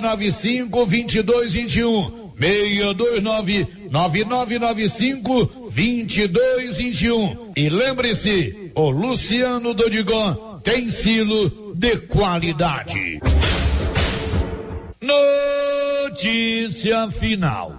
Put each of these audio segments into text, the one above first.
95 22 21 629 9995 2221 e lembre-se, o Luciano Dodigon tem silo de qualidade. Notícia final.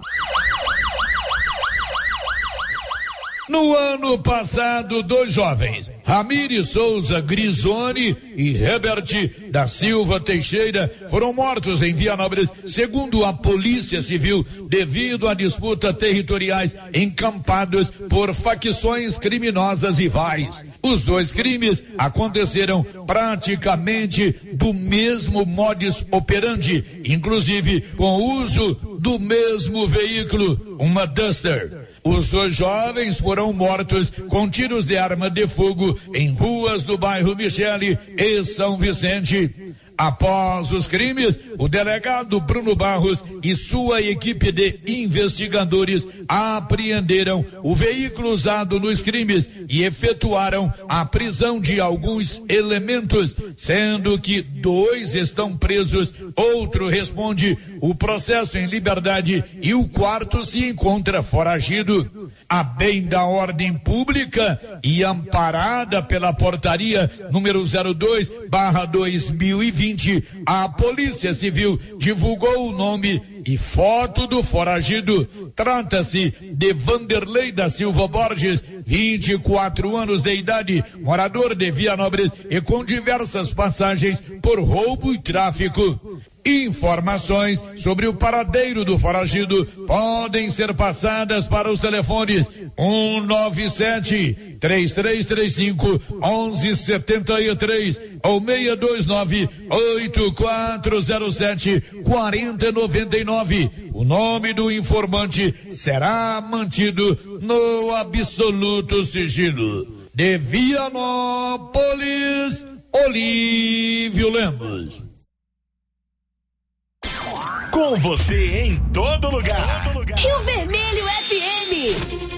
No ano passado, dois jovens, Ramires Souza Grisoni e Herbert da Silva Teixeira, foram mortos em Vianópolis, segundo a Polícia Civil, devido a disputas territoriais encampadas por facções criminosas rivais. Os dois crimes aconteceram praticamente do mesmo modus operandi, inclusive com o uso do mesmo veículo, uma Duster. Os dois jovens foram mortos com tiros de arma de fogo em ruas do bairro Michele e São Vicente. Após os crimes, o delegado Bruno Barros e sua equipe de investigadores apreenderam o veículo usado nos crimes e efetuaram a prisão de alguns elementos, sendo que dois estão presos, outro responde o processo em liberdade e o quarto se encontra foragido. A bem da ordem pública e amparada pela portaria número 02 barra 2020 a Polícia Civil divulgou o nome e foto do foragido. Trata-se de Vanderlei da Silva Borges, 24 anos de idade, morador de Vianópolis e com diversas passagens por roubo e tráfico. Informações sobre o paradeiro do foragido podem ser passadas para os telefones 197 3335 1173 ou 629 8407 4099. O nome do informante será mantido no absoluto sigilo. De Vianópolis, Olívio Lemos. Com você em todo lugar. Todo lugar. Rio Vermelho FM.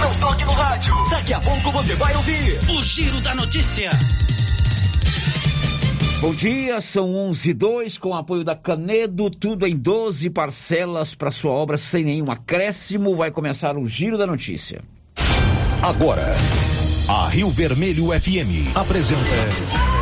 Não toque no rádio. Daqui a pouco você vai ouvir o Giro da Notícia. Bom dia, são 11 e 2 com apoio da Canedo, tudo em 12 parcelas para sua obra sem nenhum acréscimo. Vai começar o Giro da Notícia. Agora, a Rio Vermelho FM apresenta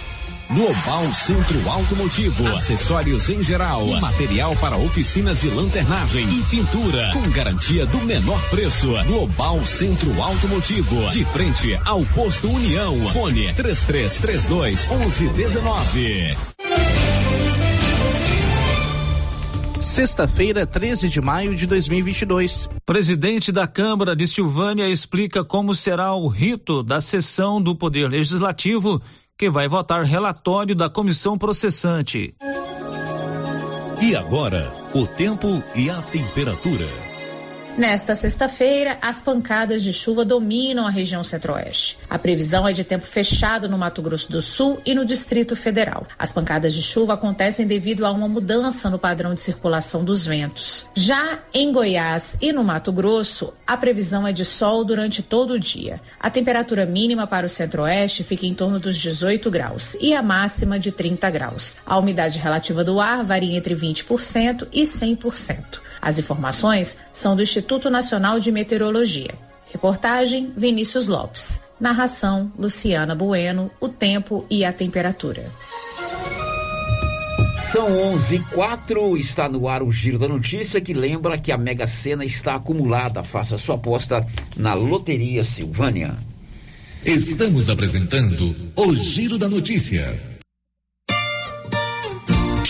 Global Centro Automotivo, acessórios em geral, material para oficinas de lanternagem e pintura, com garantia do menor preço. Global Centro Automotivo, de frente ao posto União. Fone 3332 1119. Sexta-feira, 13 de maio de 2022. Presidente da Câmara de Silvânia explica como será o rito da sessão do Poder Legislativo que vai votar relatório da comissão processante. E agora, o tempo e a temperatura. Nesta sexta-feira, as pancadas de chuva dominam a região centro-oeste. A previsão é de tempo fechado no Mato Grosso do Sul e no Distrito Federal. As pancadas de chuva acontecem devido a uma mudança no padrão de circulação dos ventos. Já em Goiás e no Mato Grosso, a previsão é de sol durante todo o dia. A temperatura mínima para o centro-oeste fica em torno dos 18 graus e a máxima de 30 graus. A umidade relativa do ar varia entre 20% e 100%. As informações são do Instituto Nacional de Meteorologia. Reportagem Vinícius Lopes. Narração Luciana Bueno. O tempo e a temperatura. São 11 e 4, está no ar o Giro da Notícia, que lembra que a Mega Sena está acumulada. Faça sua aposta na Loteria Silvânia. Estamos apresentando o Giro da Notícia.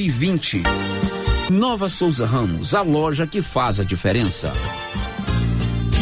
e 20. Nova Souza Ramos, a loja que faz a diferença.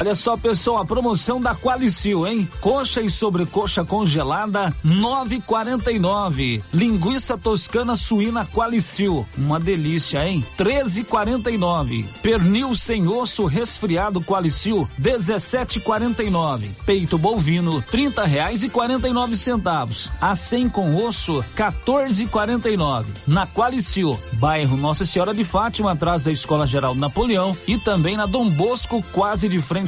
Olha só, pessoal, a promoção da Qualicil, hein? Coxa e sobrecoxa congelada, 9,49. Linguiça toscana suína Qualicil, uma delícia, hein? 13,49. Pernil sem osso resfriado Qualicil, 17,49. Peito bovino, 30 reais e 49 centavos. A 100 com osso, 14,49. Na Qualicil, bairro Nossa Senhora de Fátima, atrás da Escola Geral Napoleão e também na Dom Bosco, quase de frente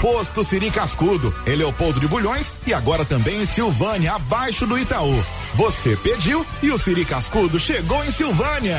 Posto Siri Cascudo, em Leopoldo de Bulhões e agora também em Silvânia, abaixo do Itaú. Você pediu e o Siri Cascudo chegou em Silvânia.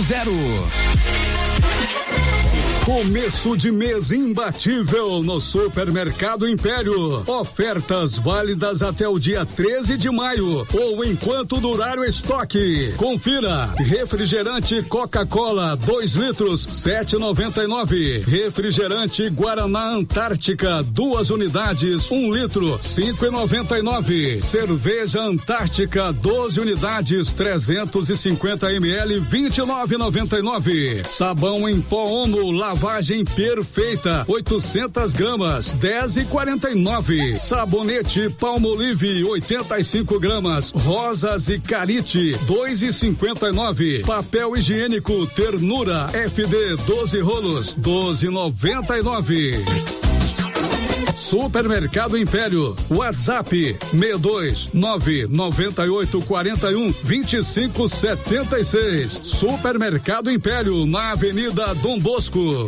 8200 Começo de mês imbatível no Supermercado Império. Ofertas válidas até o dia 13 de maio ou enquanto durar o estoque. Confira: refrigerante Coca-Cola 2 litros 7,99. Refrigerante Guaraná Antártica duas unidades 1 um litro 5,99. Cerveja Antártica 12 unidades 350 ml 29,99. Sabão em pó Omo lavagem perfeita, 800 gramas, 10 e 49. Sabonete Palmolive, 85 gramas, rosas e carite, 2 e 59. Papel higiênico Ternura FD 12 rolos, 12,99. Supermercado Império, WhatsApp 62 998 41 25 76. Supermercado Império na Avenida Dom Bosco.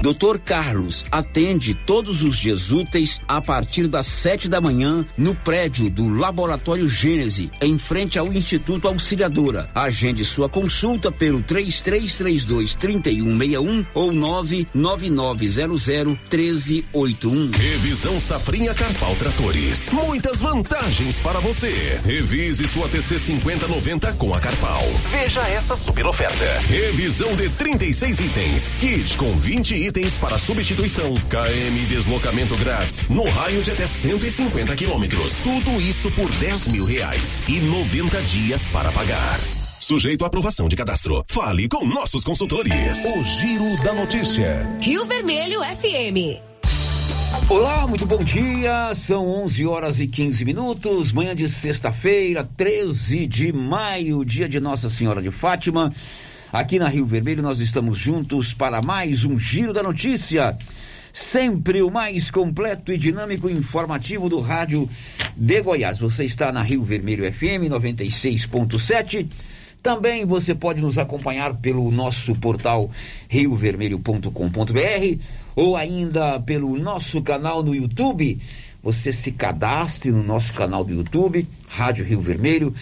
Dr. Carlos atende todos os dias úteis a partir das sete da manhã no prédio do Laboratório Gênese, em frente ao Instituto Auxiliadora. Agende sua consulta pelo 3332 3161 ou 99900 1381. Revisão Safrinha Carpal Tratores. Muitas vantagens para você. Revise sua TC 5090 com a Carpal. Veja essa super oferta. Revisão de 36 itens. Kit com 20 itens itens para substituição. KM deslocamento grátis no raio de até 150 quilômetros. Tudo isso por 10 mil reais e 90 dias para pagar. Sujeito à aprovação de cadastro. Fale com nossos consultores. O Giro da Notícia. Rio Vermelho FM. Olá, muito bom dia. São 11 horas e 15 minutos, manhã de sexta-feira, 13 de maio, dia de Nossa Senhora de Fátima. Aqui na Rio Vermelho nós estamos juntos para mais um Giro da Notícia. Sempre o mais completo e dinâmico informativo do rádio de Goiás. Você está na Rio Vermelho FM 96.7. Também você pode nos acompanhar pelo nosso portal riovermelho.com.br ou ainda pelo nosso canal no YouTube. Você se cadastre no nosso canal do YouTube, Rádio Rio Vermelho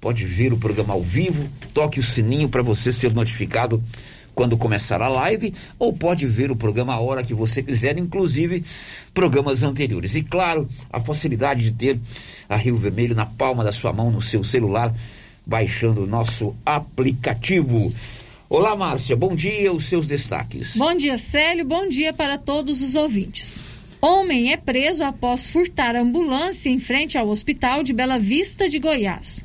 pode ver o programa ao vivo, toque o sininho para você ser notificado quando começar a live, ou pode ver o programa a hora que você quiser, inclusive programas anteriores. E claro, a facilidade de ter a Rio Vermelho na palma da sua mão, no seu celular, baixando o nosso aplicativo. Olá, Márcia, bom dia, os seus destaques. Bom dia, Célio, bom dia para todos os ouvintes. Homem é preso após furtar ambulância em frente ao hospital de Bela Vista de Goiás.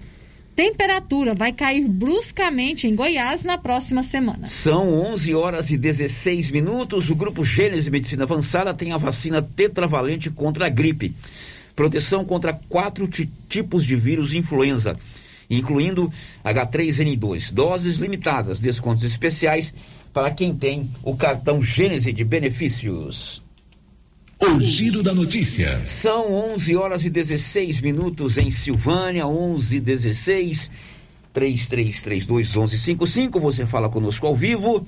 Temperatura vai cair bruscamente em Goiás na próxima semana. São 11 horas e 16 minutos. O grupo Gênesis Medicina Avançada tem a vacina tetravalente contra a gripe. Proteção contra quatro tipos de vírus influenza, incluindo H3N2. Doses limitadas, descontos especiais para quem tem o cartão Gênese de benefícios. O Giro da Notícia. São 11 horas e 16 minutos em Silvânia, 11 e 16 3332 1155. Você fala conosco ao vivo.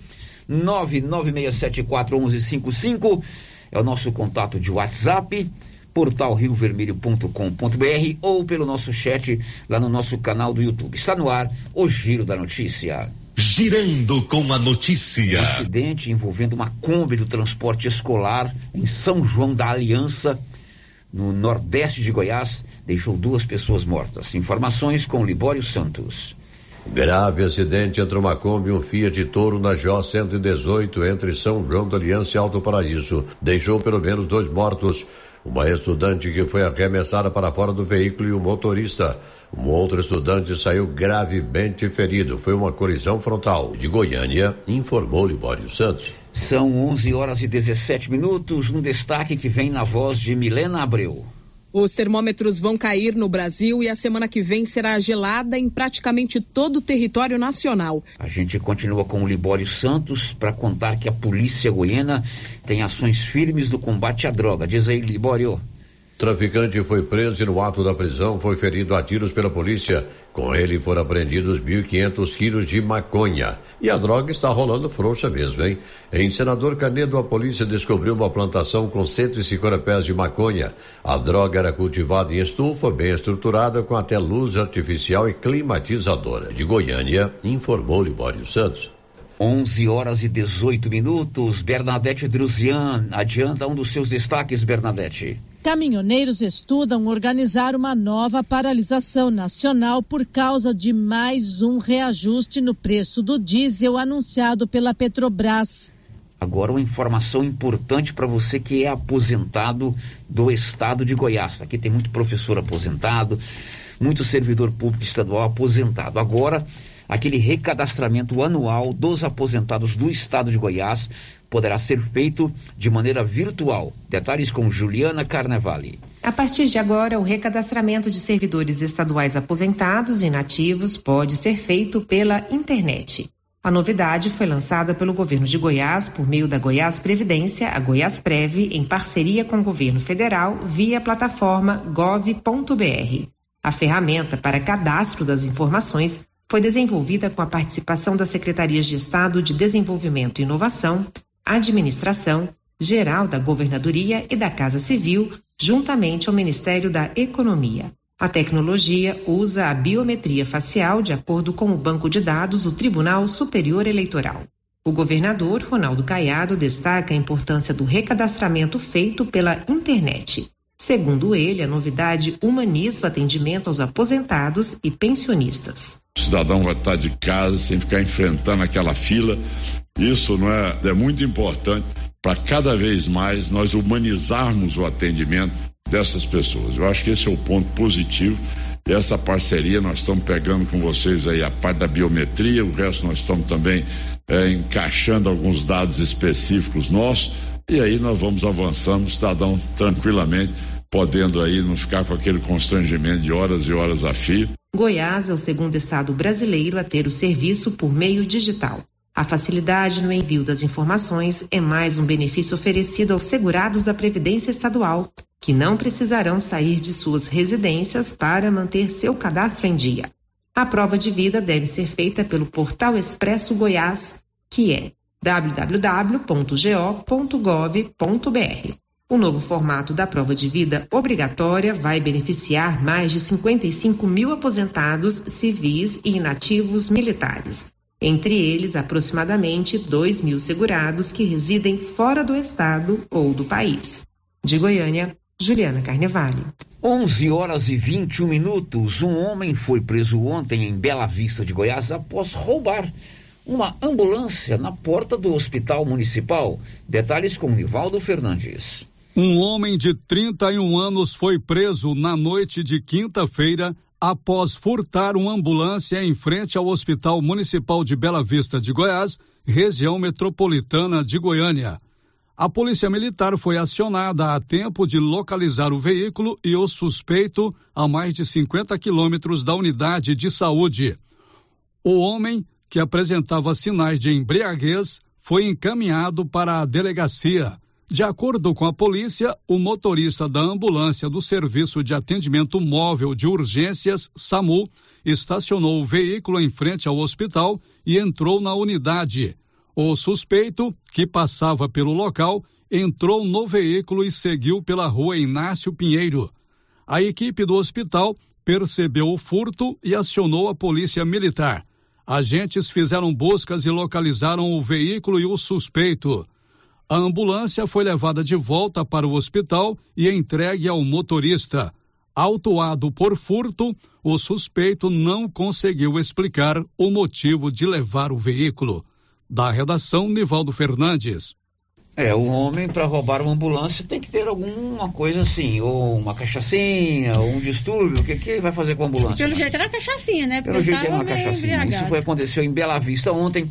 99674 1155 é o nosso contato de WhatsApp portal riovermelho.com.br ou pelo nosso chat lá no nosso canal do YouTube. Está no ar o Giro da Notícia. Girando com a notícia. Um acidente envolvendo uma Kombi do transporte escolar em São João da Aliança, no nordeste de Goiás, deixou duas pessoas mortas. Informações com Libório Santos. Grave acidente entre uma Kombi e um Fiat Toro na Jó 118 entre São João da Aliança e Alto Paraíso. Deixou pelo menos dois mortos. Uma estudante que foi arremessada para fora do veículo e o motorista. Um outro estudante saiu gravemente ferido. Foi uma colisão frontal. De Goiânia, informou Libório Santos. São 11 horas e 17 minutos. Um destaque que vem na voz de Milena Abreu. Os termômetros vão cair no Brasil e a semana que vem será gelada em praticamente todo o território nacional. A gente continua com o Libório Santos para contar que a polícia goiana tem ações firmes no combate à droga. Diz aí, Libório. Traficante foi preso e no ato da prisão foi ferido a tiros pela polícia. Com ele foram apreendidos 1.500 quilos de maconha. E a droga está rolando frouxa mesmo, hein? Em Senador Canedo, a polícia descobriu uma plantação com 150 pés de maconha. A droga era cultivada em estufa, bem estruturada, com até luz artificial e climatizadora. De Goiânia, informou Libório Santos. 11 horas e 18 minutos. Bernadette Druzian, adianta um dos seus destaques, Bernadette. Caminhoneiros estudam organizar uma nova paralisação nacional por causa de mais um reajuste no preço do diesel anunciado pela Petrobras. Agora uma informação importante para você que é aposentado do estado de Goiás. Aqui tem muito professor aposentado, muito servidor público estadual aposentado. Agora aquele recadastramento anual dos aposentados do estado de Goiás poderá ser feito de maneira virtual. Detalhes com Juliana Carnevale. A partir de agora, o recadastramento de servidores estaduais aposentados e inativos pode ser feito pela internet. A novidade foi lançada pelo governo de Goiás por meio da Goiás Previdência, a Goiás Prev, em parceria com o governo federal, via plataforma gov.br. A ferramenta para cadastro das informações foi desenvolvida com a participação das Secretarias de Estado de Desenvolvimento e Inovação, Administração, Geral da Governadoria e da Casa Civil, juntamente ao Ministério da Economia. A tecnologia usa a biometria facial de acordo com o banco de dados do Tribunal Superior Eleitoral. O governador Ronaldo Caiado destaca a importância do recadastramento feito pela internet. Segundo ele, a novidade humaniza o atendimento aos aposentados e pensionistas. O cidadão vai estar de casa sem ficar enfrentando aquela fila. Isso não é, é muito importante para cada vez mais nós humanizarmos o atendimento dessas pessoas. Eu acho que esse é o ponto positivo. E essa parceria nós estamos pegando com vocês aí a parte da biometria, o resto nós estamos também é, encaixando alguns dados específicos nossos e aí nós vamos avançando, cidadão tranquilamente, podendo aí não ficar com aquele constrangimento de horas e horas a fio. Goiás é o segundo estado brasileiro a ter o serviço por meio digital. A facilidade no envio das informações é mais um benefício oferecido aos segurados da Previdência Estadual, que não precisarão sair de suas residências para manter seu cadastro em dia. A prova de vida deve ser feita pelo portal Expresso Goiás, que é www.go.gov.br. O novo formato da prova de vida obrigatória vai beneficiar mais de 55 mil aposentados civis e inativos militares entre eles aproximadamente 2 mil segurados que residem fora do estado ou do país. De Goiânia, Juliana Carnevale. 11 horas e 21 minutos. Um homem foi preso ontem em Bela Vista de Goiás após roubar uma ambulância na porta do hospital municipal. Detalhes com Nivaldo Fernandes. Um homem de 31 anos foi preso na noite de quinta-feira após furtar uma ambulância em frente ao Hospital Municipal de Bela Vista de Goiás, região metropolitana de Goiânia. A Polícia Militar foi acionada a tempo de localizar o veículo e o suspeito a mais de 50 quilômetros da unidade de saúde. O homem, que apresentava sinais de embriaguez, foi encaminhado para a delegacia. De acordo com a polícia, o motorista da ambulância do Serviço de Atendimento Móvel de Urgências, SAMU, estacionou o veículo em frente ao hospital e entrou na unidade. O suspeito, que passava pelo local, entrou no veículo e seguiu pela rua Inácio Pinheiro. A equipe do hospital percebeu o furto e acionou a polícia militar. Agentes fizeram buscas e localizaram o veículo e o suspeito. A ambulância foi levada de volta para o hospital e entregue ao motorista. Autuado por furto, o suspeito não conseguiu explicar o motivo de levar o veículo. Da redação, Nivaldo Fernandes. É, o homem para roubar uma ambulância tem que ter alguma coisa assim, ou uma cachaçinha, ou um distúrbio, o que, que ele vai fazer com a ambulância? Pelo jeito era cachaçinha, né? Porque Pelo jeito era uma cachaçinha. Embriagado. Isso foi, aconteceu em Bela Vista ontem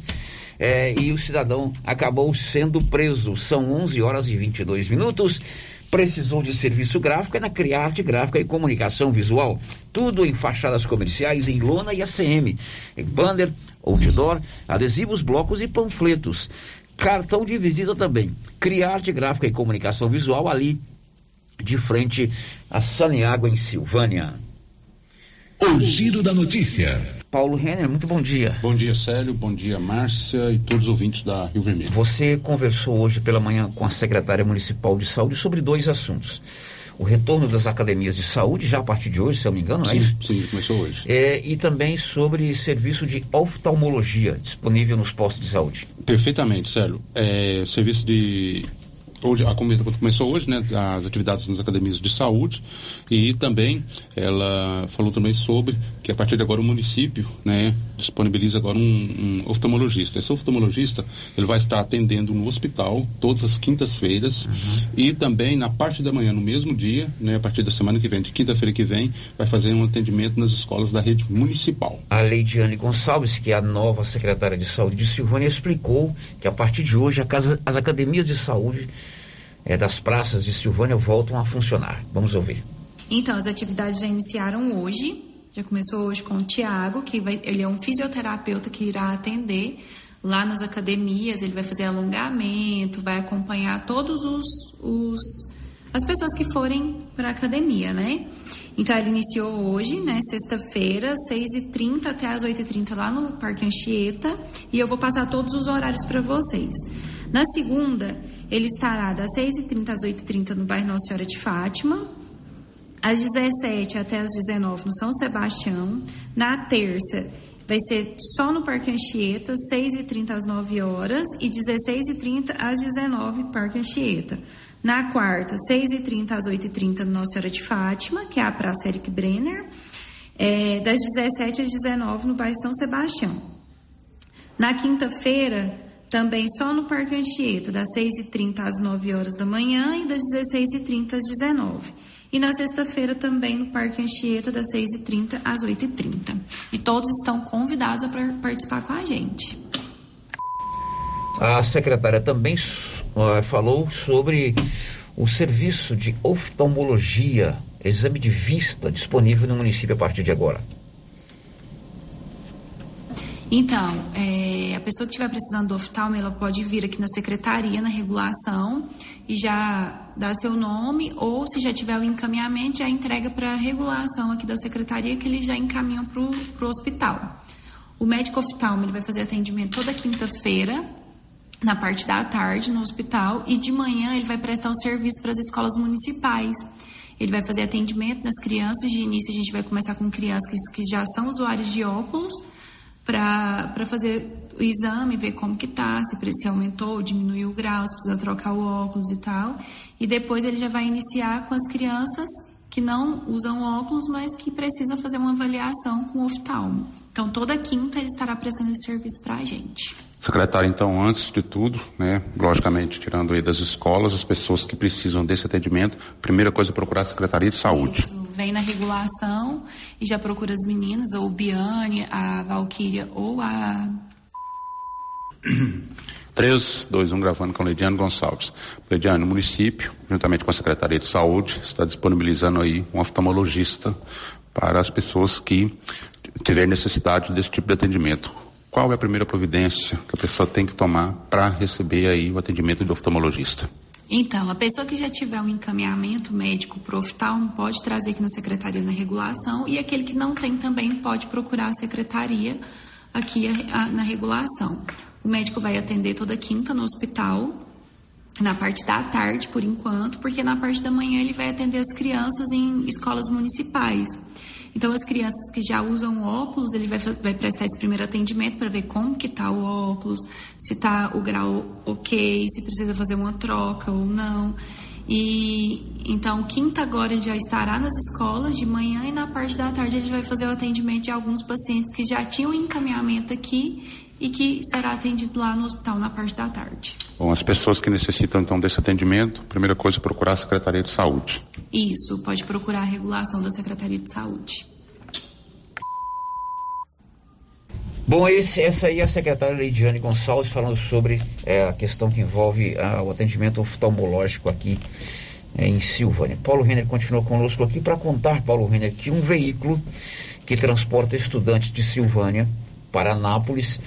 é, e o cidadão acabou sendo preso. São 11 horas e 22 minutos. Precisou de serviço gráfico é na Criarte Gráfica e Comunicação Visual. Tudo em fachadas comerciais, em lona e ACM. Em banner, outdoor, adesivos, blocos e panfletos. Cartão de visita também. Criarte Gráfica e Comunicação Visual ali de frente a Saniágua, em Silvânia. O Giro da Notícia. Paulo Renner, muito bom dia. Bom dia, Célio. Bom dia, Márcia e todos os ouvintes da Rio Vermelho. Você conversou hoje pela manhã com a secretária municipal de saúde sobre dois assuntos. O retorno das academias de saúde, já a partir de hoje, se eu não me engano, sim, é isso? Sim, começou hoje. É, e também sobre serviço de oftalmologia disponível nos postos de saúde. Perfeitamente, Célio. É, serviço de hoje a começou hoje, né, as atividades nas academias de saúde e também ela falou também sobre que a partir de agora o município, né, disponibiliza agora um, um oftalmologista. Esse oftalmologista, ele vai estar atendendo no hospital todas as quintas-feiras uhum. e também na parte da manhã, no mesmo dia, né, a partir da semana que vem, de quinta-feira que vem, vai fazer um atendimento nas escolas da rede municipal. A Leidiane Gonçalves, que é a nova secretária de saúde de Silvânia, explicou que a partir de hoje casa, as academias de saúde é, das praças de Silvânia voltam a funcionar. Vamos ouvir. Então, as atividades já iniciaram hoje. Já começou hoje com o Tiago, que vai, ele é um fisioterapeuta que irá atender lá nas academias. Ele vai fazer alongamento, vai acompanhar todos os, os as pessoas que forem para a academia, né? Então, ele iniciou hoje, né? Sexta-feira, 6h30 até as 8h30 lá no Parque Anchieta. E eu vou passar todos os horários para vocês. Na segunda, ele estará das 6h30 às 8h30 no bairro Nossa Senhora de Fátima. Às 17 até às 19 no São Sebastião. Na terça, vai ser só no Parque Anchieta, 6h30 às 9 horas e 16h30 às 19 Parque Anchieta. Na quarta, 6h30 às 8h30 no Nossa Senhora de Fátima, que é a Praça Eric Brenner, é, das 17 às 19 no bairro São Sebastião. Na quinta-feira, também só no Parque Anchieta, das 6h30 às 9 horas da manhã e das 16h30 às 19 E na sexta-feira também no Parque Anchieta, das 6h30 às 8h30. E todos estão convidados a participar com a gente. A secretária também uh, falou sobre o serviço de oftalmologia, exame de vista disponível no município a partir de agora. Então, é, a pessoa que estiver precisando do oftalmo, ela pode vir aqui na secretaria, na regulação, e já dar seu nome, ou se já tiver o encaminhamento, já entrega para a regulação aqui da secretaria, que eles já encaminham para o hospital. O médico oftalmo, ele vai fazer atendimento toda quinta-feira, na parte da tarde no hospital e de manhã ele vai prestar o serviço para as escolas municipais. Ele vai fazer atendimento nas crianças. De início, a gente vai começar com crianças que, que já são usuários de óculos para fazer o exame, ver como que tá, se, se aumentou, diminuiu o grau, se precisa trocar o óculos e tal. E depois ele já vai iniciar com as crianças que não usam óculos, mas que precisam fazer uma avaliação com o oftalmo. Então, toda quinta ele estará prestando esse serviço para a gente. Secretário, então, antes de tudo, né, logicamente, tirando aí das escolas, as pessoas que precisam desse atendimento, primeira coisa é procurar a Secretaria de Saúde. Isso, vem na regulação e já procura as meninas, ou Biane, a Valquíria ou a 3, 2, 1, gravando com Leidiano Gonçalves. Leidiano, o município, juntamente com a Secretaria de Saúde, está disponibilizando aí um oftalmologista para as pessoas que tiverem necessidade desse tipo de atendimento. Qual é a primeira providência que a pessoa tem que tomar para receber aí o atendimento do oftalmologista? Então, a pessoa que já tiver um encaminhamento médico para oftalmo pode trazer aqui na secretaria na regulação e aquele que não tem também pode procurar a secretaria aqui a, a, na regulação. O médico vai atender toda quinta no hospital, na parte da tarde, por enquanto, porque na parte da manhã ele vai atender as crianças em escolas municipais. Então, as crianças que já usam óculos, ele vai, vai prestar esse primeiro atendimento para ver como que está o óculos, se está o grau ok, se precisa fazer uma troca ou não. E então, quinta agora ele já estará nas escolas de manhã e na parte da tarde ele vai fazer o atendimento de alguns pacientes que já tinham encaminhamento aqui e que será atendido lá no hospital na parte da tarde. Bom, as pessoas que necessitam então desse atendimento, primeira coisa é procurar a Secretaria de Saúde. Isso, pode procurar a regulação da Secretaria de Saúde. Bom, esse, essa aí é a secretária Leidiane Gonçalves falando sobre é, a questão que envolve ah, o atendimento oftalmológico aqui é, em Silvânia. Paulo Renner continua conosco aqui para contar, Paulo Renner, que um veículo que transporta estudantes de Silvânia para Anápolis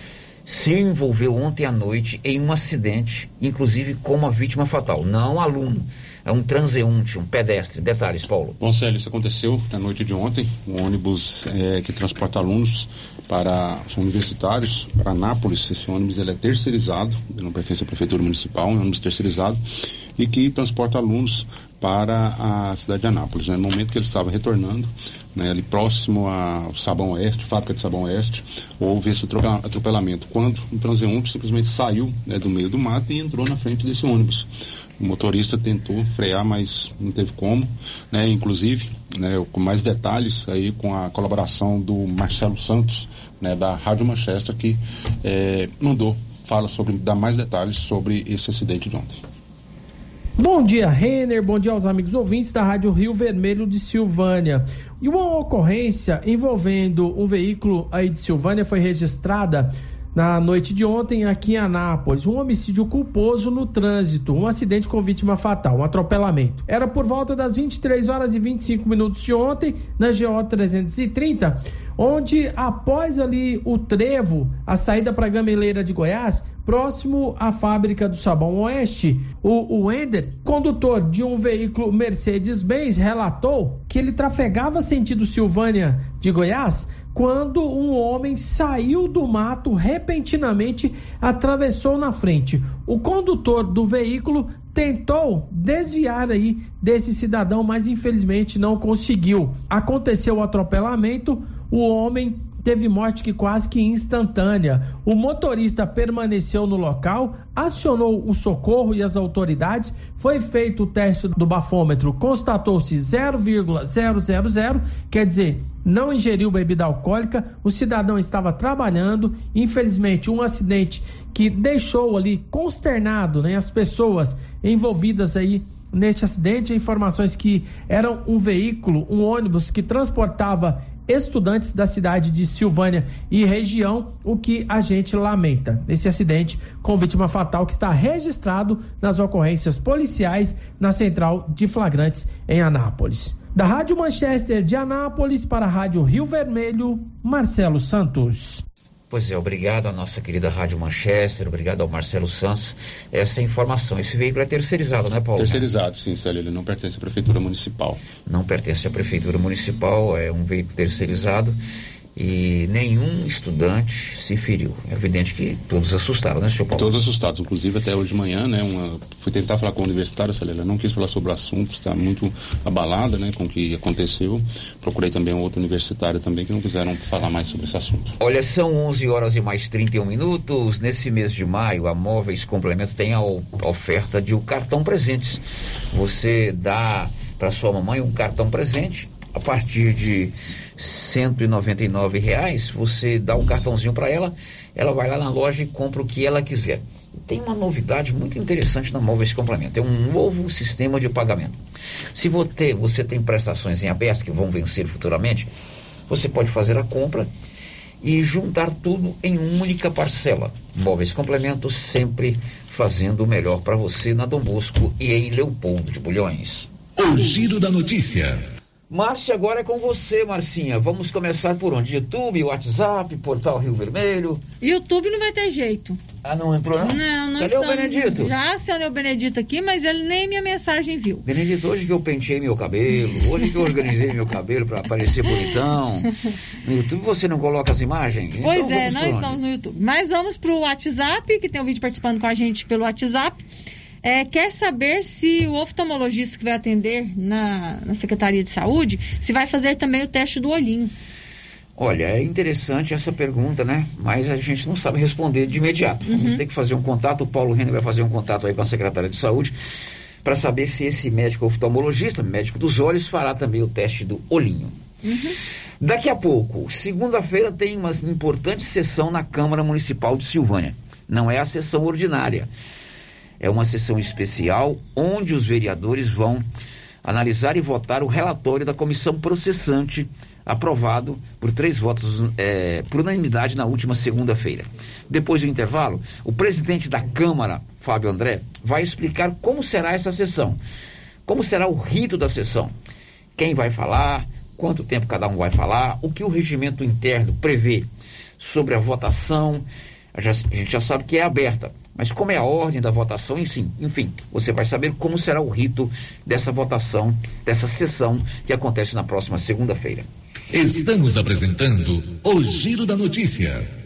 se envolveu ontem à noite em um acidente, inclusive com uma vítima fatal. Não aluno, é um transeunte, um pedestre. Detalhes, Paulo. Bom, Célio, isso aconteceu na noite de ontem. Um ônibus é, que transporta alunos para os universitários, para Anápolis. Esse ônibus ele é terceirizado, não pertence à Prefeitura Municipal, é um ônibus terceirizado e que transporta alunos para a cidade de Anápolis. Né? No momento que ele estava retornando, né, ali próximo ao Sabão Oeste, fábrica de Sabão Oeste, houve esse atropelamento, quando um transeunte simplesmente saiu né, do meio do mato e entrou na frente desse ônibus. O motorista tentou frear, mas não teve como, né? Inclusive, né, com mais detalhes aí com a colaboração do Marcelo Santos, né, da Rádio Manchester, que é, mandou, fala sobre, dá mais detalhes sobre esse acidente de ontem. Bom dia, Renner. Bom dia aos amigos ouvintes da Rádio Rio Vermelho de Silvânia. E uma ocorrência envolvendo um veículo aí de Silvânia foi registrada na noite de ontem aqui em Anápolis, um homicídio culposo no trânsito, um acidente com vítima fatal, um atropelamento. Era por volta das 23 horas e 25 minutos de ontem, na GO 330, onde após ali o trevo, a saída para a Gameleira de Goiás, próximo à fábrica do Sabão Oeste, o Wender, condutor de um veículo Mercedes-Benz, relatou que ele trafegava sentido Silvânia de Goiás quando um homem saiu do mato repentinamente, atravessou na frente. O condutor do veículo tentou desviar aí desse cidadão, mas infelizmente não conseguiu. Aconteceu o atropelamento, o homem teve morte que quase que instantânea. O motorista permaneceu no local, acionou o socorro e as autoridades, foi feito o teste do bafômetro, constatou-se 0,000, quer dizer, não ingeriu bebida alcoólica, o cidadão estava trabalhando, infelizmente um acidente que deixou ali consternado né, as pessoas envolvidas aí neste acidente, informações que eram um veículo, um ônibus que transportava estudantes da cidade de Silvânia e região, o que a gente lamenta. Esse acidente com vítima fatal que está registrado nas ocorrências policiais na central de flagrantes em Anápolis. Da Rádio Manchester de Anápolis para a Rádio Rio Vermelho, Marcelo Santos. Pois é, obrigado à nossa querida Rádio Manchester, obrigado ao Marcelo Santos. Essa informação, esse veículo é terceirizado, né, Paulo? Terceirizado, sim, Célio, ele não pertence à Prefeitura Municipal. Não pertence à Prefeitura Municipal, é um veículo terceirizado e nenhum estudante se feriu. É evidente que todos assustaram, né, senhor Paulo? Todos assustados, inclusive até hoje de manhã, né? Uma, fui tentar falar com a universitária, ela não quis falar sobre o assunto, está muito abalada, né, com o que aconteceu. Procurei também outro universitário também que não quiseram falar mais sobre esse assunto. Olha, são 11 horas e mais 31 minutos. Nesse mês de maio, a Móveis Complemento tem a, a oferta de um cartão presentes. Você dá para sua mamãe um cartão presente a partir de 199 reais, você dá um cartãozinho para ela, ela vai lá na loja e compra o que ela quiser. Tem uma novidade muito interessante na Móveis Complemento, é um novo sistema de pagamento. Se você, você tem prestações em aberto que vão vencer futuramente, você pode fazer a compra e juntar tudo em única parcela. Móveis Complemento sempre fazendo o melhor para você na Dom Bosco e em Leopoldo de Bulhões. O giro da notícia. Márcia, agora é com você, Marcinha. Vamos começar por onde? YouTube, WhatsApp, Portal Rio Vermelho. YouTube não vai ter jeito. Ah, não entrou não? Não, não Cadê estamos... o Benedito? Já acionei o Benedito aqui, mas ele nem minha mensagem viu. Benedito, hoje que eu penteei meu cabelo, hoje que eu organizei meu cabelo para parecer bonitão. No YouTube você não coloca as imagens? Pois então, é, nós estamos no YouTube. Mas vamos pro WhatsApp, que tem um vídeo participando com a gente pelo WhatsApp. É, quer saber se o oftalmologista que vai atender na, na Secretaria de Saúde, se vai fazer também o teste do olhinho. Olha, é interessante essa pergunta, né? Mas a gente não sabe responder de imediato. Uhum. Vamos ter que fazer um contato, o Paulo Renner vai fazer um contato aí com a Secretaria de Saúde para saber se esse médico oftalmologista, médico dos olhos, fará também o teste do olhinho. Uhum. Daqui a pouco, segunda-feira, tem uma importante sessão na Câmara Municipal de Silvânia. Não é a sessão ordinária é uma sessão especial onde os vereadores vão analisar e votar o relatório da comissão processante aprovado por três votos é, por unanimidade na última segunda-feira. Depois do intervalo, o presidente da Câmara, Fábio André, vai explicar como será essa sessão, como será o rito da sessão, quem vai falar, quanto tempo cada um vai falar, o que o regimento interno prevê sobre a votação. A gente já sabe que é aberta, mas como é a ordem da votação, enfim, você vai saber como será o rito dessa votação, dessa sessão que acontece na próxima segunda-feira. Estamos apresentando o Giro da Notícia.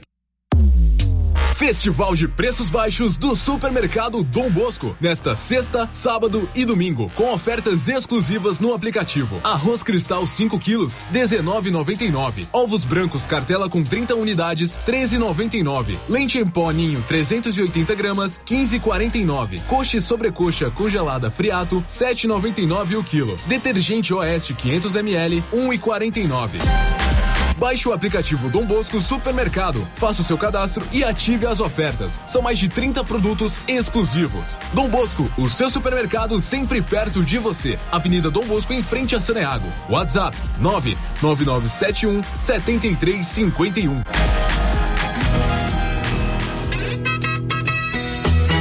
Festival de preços baixos do Supermercado Dom Bosco. Nesta sexta, sábado e domingo. Com ofertas exclusivas no aplicativo. Arroz cristal 5 quilos, 19,99. Ovos brancos cartela com 30 unidades, 13,99. Lente em pó ninho 380 gramas, 15,49. Coxa e sobrecoxa congelada friato, 7,99 o quilo. Detergente Oeste 500 ml, 1,49. Baixe o aplicativo Dom Bosco Supermercado, faça o seu cadastro e ative as ofertas. São mais de 30 produtos exclusivos. Dom Bosco, o seu supermercado sempre perto de você. Avenida Dom Bosco em frente a Saneago. WhatsApp 99971 7351.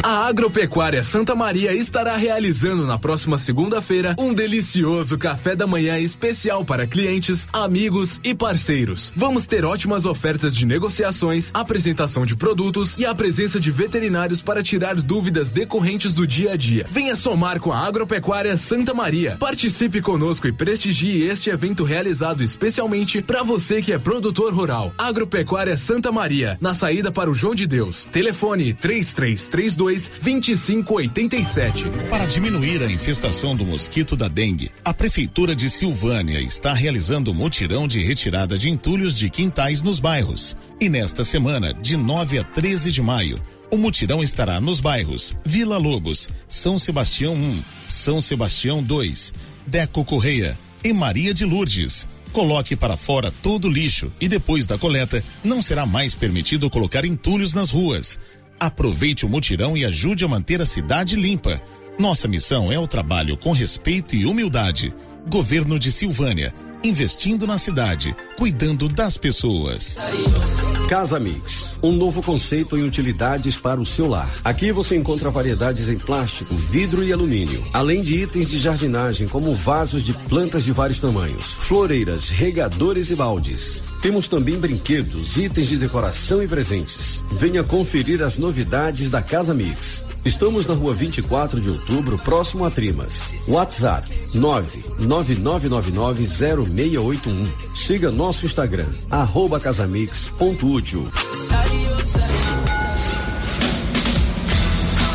A Agropecuária Santa Maria estará realizando na próxima segunda-feira um delicioso café da manhã especial para clientes, amigos e parceiros. Vamos ter ótimas ofertas de negociações, apresentação de produtos e a presença de veterinários para tirar dúvidas decorrentes do dia a dia. Venha somar com a Agropecuária Santa Maria. Participe conosco e prestigie este evento realizado especialmente para você que é produtor rural. Agropecuária Santa Maria, na saída para o João de Deus. Telefone 3332 2587. Para diminuir a infestação do mosquito da dengue, a Prefeitura de Silvânia está realizando mutirão de retirada de entulhos de quintais nos bairros. E nesta semana, de 9 a 13 de maio, o mutirão estará nos bairros Vila Lobos, São Sebastião 1, São Sebastião 2, Deco Correia e Maria de Lourdes. Coloque para fora todo o lixo e depois da coleta não será mais permitido colocar entulhos nas ruas. Aproveite o mutirão e ajude a manter a cidade limpa. Nossa missão é o trabalho com respeito e humildade. Governo de Silvânia, investindo na cidade, cuidando das pessoas. Casa Mix, um novo conceito em utilidades para o seu lar. Aqui você encontra variedades em plástico, vidro e alumínio, além de itens de jardinagem como vasos de plantas de vários tamanhos, floreiras, regadores e baldes. Temos também brinquedos, itens de decoração e presentes. Venha conferir as novidades da Casa Mix. Estamos na rua 24 de outubro, próximo a Trimas. WhatsApp 999990681. Siga nosso Instagram, arroba casamix.útil.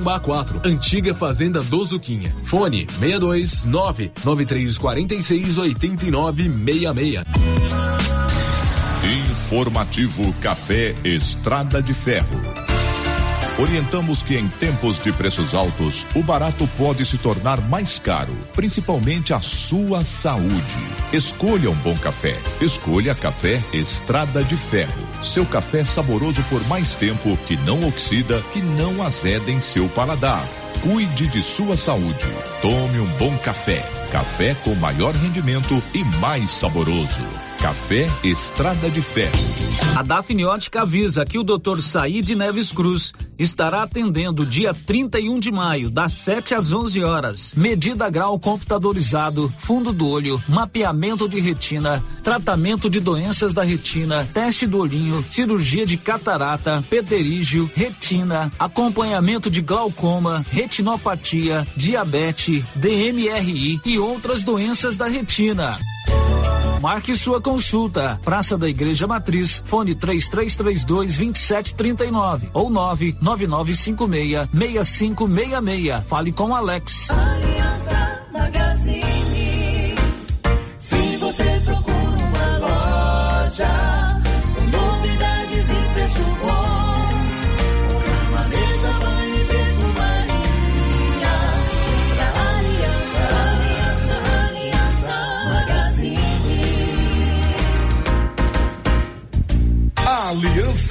4, antiga Fazenda do Zuquinha. Fone 62 99346 8966. Informativo Café Estrada de Ferro. Orientamos que em tempos de preços altos, o barato pode se tornar mais caro, principalmente a sua saúde. Escolha um bom café. Escolha Café Estrada de Ferro. Seu café saboroso por mais tempo, que não oxida, que não azeda em seu paladar. Cuide de sua saúde. Tome um bom café. Café com maior rendimento e mais saboroso. Café Estrada de Ferro. A Dafniótica avisa que o Dr. Said Neves Cruz estará atendendo dia 31 de maio, das 7 às 11 horas. Medida grau computadorizado, fundo do olho, mapeamento de retina, tratamento de doenças da retina, teste do olhinho, cirurgia de catarata, pterígio, retina, acompanhamento de glaucoma, retinopatia, diabetes, DMRI e outras doenças da retina. Marque sua consulta. Praça da Igreja Matriz, fone 3332 2739 ou 99956 6566. Fale com Alex. Aliança Magazine.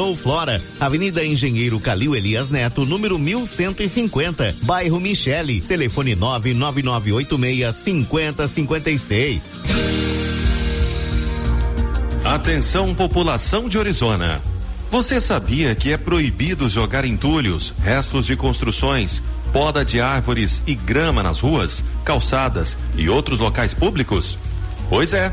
Revenda Zouflora, Avenida Engenheiro Calil Elias Neto, número 1150, bairro Michele, telefone 99986 5056. Atenção população de Orizona. Você sabia que é proibido jogar entulhos, restos de construções, poda de árvores e grama nas ruas, calçadas e outros locais públicos? Pois é.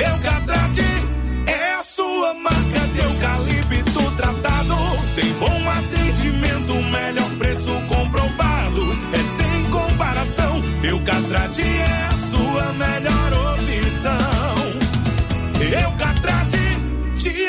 Eucatrate é a sua marca de eucalipto tratado. Tem bom atendimento, melhor preço comprovado. É sem comparação. Eucatrate é a sua melhor opção. Eucatrate te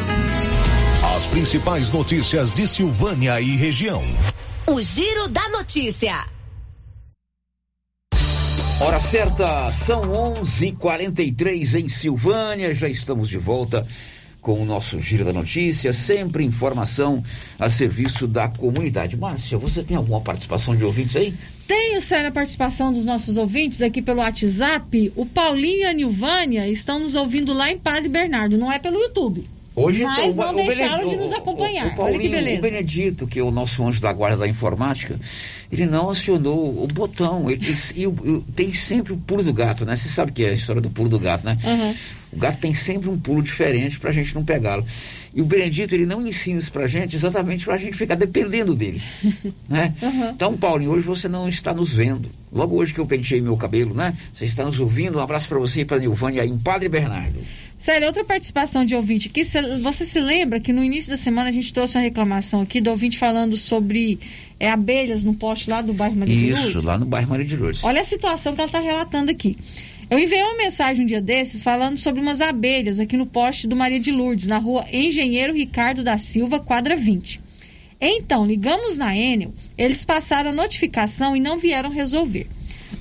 As principais notícias de Silvânia e região. O Giro da Notícia. Hora certa, são 11:43 em Silvânia. Já estamos de volta com o nosso Giro da Notícia, sempre informação a serviço da comunidade. Márcia, você tem alguma participação de ouvintes aí? Tenho, Sérgio, a participação dos nossos ouvintes aqui pelo WhatsApp. O Paulinho e a Nilvânia estão nos ouvindo lá em Padre Bernardo, não é pelo YouTube. Hoje Mas então, não deixaram de nos acompanhar. O, o Paulinho, Olha que beleza. o Benedito, que é o nosso anjo da guarda da informática, ele não acionou o botão. Ele, e e tem sempre o pulo do gato, né? Você sabe que é a história do pulo do gato, né? O gato tem sempre um pulo diferente pra gente não pegá-lo. E o Benedito, ele não ensina isso pra gente exatamente pra gente ficar dependendo dele. né? Então, Paulinho, hoje você não está nos vendo. Logo hoje que eu penteei meu cabelo, né? Você está nos ouvindo. Um abraço pra você e pra Nilvânia aí em Padre Bernardo. Sério, outra participação de ouvinte aqui. cê- Você se lembra que no início da semana a gente trouxe uma reclamação aqui do ouvinte falando sobre é, abelhas no poste lá do bairro Maria de Isso, Lourdes? lá no bairro Maria de Lourdes. Olha a situação que ela está relatando aqui. Eu enviei uma mensagem um dia desses falando sobre umas abelhas aqui no poste do Maria de Lourdes, na rua Engenheiro Ricardo da Silva, quadra 20. Então, ligamos na Enel, eles passaram a notificação e não vieram resolver.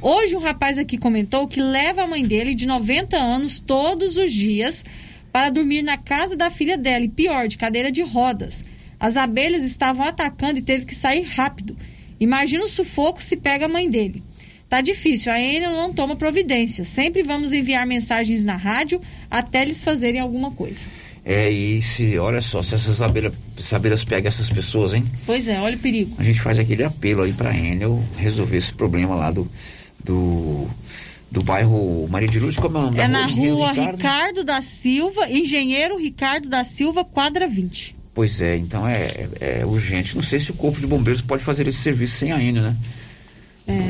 Hoje um rapaz aqui comentou que leva a mãe dele de 90 anos todos os dias para dormir na casa da filha dela, e pior, de cadeira de rodas. As abelhas estavam atacando e teve que sair rápido. Imagina o sufoco se pega a mãe dele. Tá difícil, a Enel não toma providência. Sempre vamos enviar mensagens na rádio até eles fazerem alguma coisa. É, e se, olha só, se essas abelhas, essas abelhas pegam essas pessoas, hein? Pois é, olha o perigo. A gente faz aquele apelo aí pra Enel resolver esse problema lá do, do, do bairro Maria de Luz, como é o nome da É na rua Ricardo? Ricardo da Silva, Engenheiro Ricardo da Silva, quadra 20. Pois é, então é, é urgente. Não sei se o Corpo de Bombeiros pode fazer esse serviço sem a Enel, né?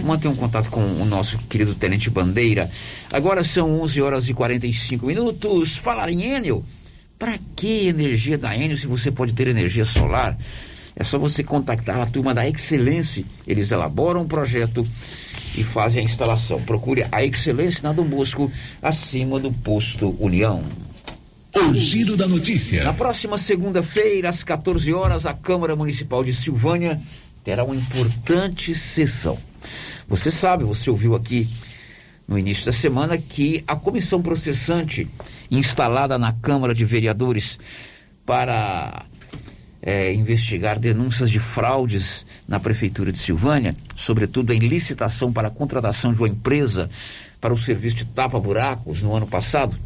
Manter um contato com o nosso querido Tenente Bandeira. Agora são 11 horas e 45 minutos. Falar em Enel. Para que energia da Enel se você pode ter energia solar? É só você contactar a turma da Excelência. Eles elaboram um projeto e fazem a instalação. Procure a Excelência na Dom Bosco, acima do posto União. O giro da notícia. Na próxima segunda-feira, às 14 horas, a Câmara Municipal de Silvânia terá uma importante sessão. Você sabe, você ouviu aqui no início da semana que a comissão processante instalada na Câmara de Vereadores para é, investigar denúncias de fraudes na Prefeitura de Silvânia, sobretudo em licitação para a contratação de uma empresa para o serviço de tapa-buracos no ano passado,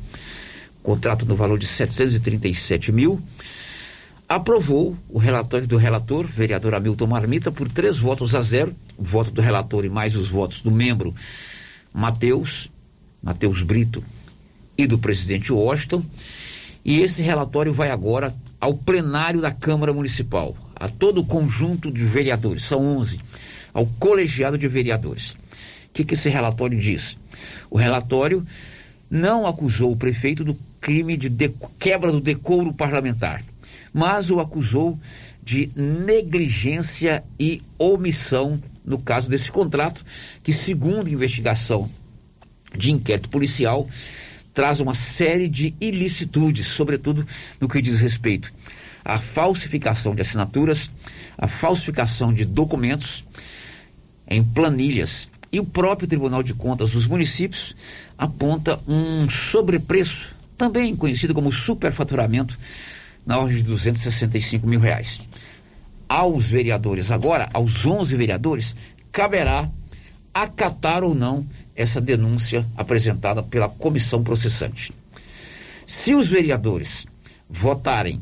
contrato no valor de 737 mil, aprovou o relatório do relator, vereador Hamilton Marmita, por três votos a zero, o voto do relator e mais os votos do membro Matheus, Matheus Brito e do presidente Washington. E esse relatório vai agora ao plenário da Câmara Municipal, a todo o conjunto de vereadores, são 11, ao colegiado de vereadores. O que, que esse relatório diz? O relatório não acusou o prefeito do crime de, de quebra do decoro parlamentar, mas o acusou de negligência e omissão no caso desse contrato, que, segundo investigação de inquérito policial, traz uma série de ilicitudes, sobretudo no que diz respeito à falsificação de assinaturas, à falsificação de documentos em planilhas. E o próprio Tribunal de Contas dos municípios aponta um sobrepreço, também conhecido como superfaturamento, na ordem de 265 mil reais. Aos vereadores agora, aos 11 vereadores, caberá acatar ou não essa denúncia apresentada pela comissão processante. Se os vereadores votarem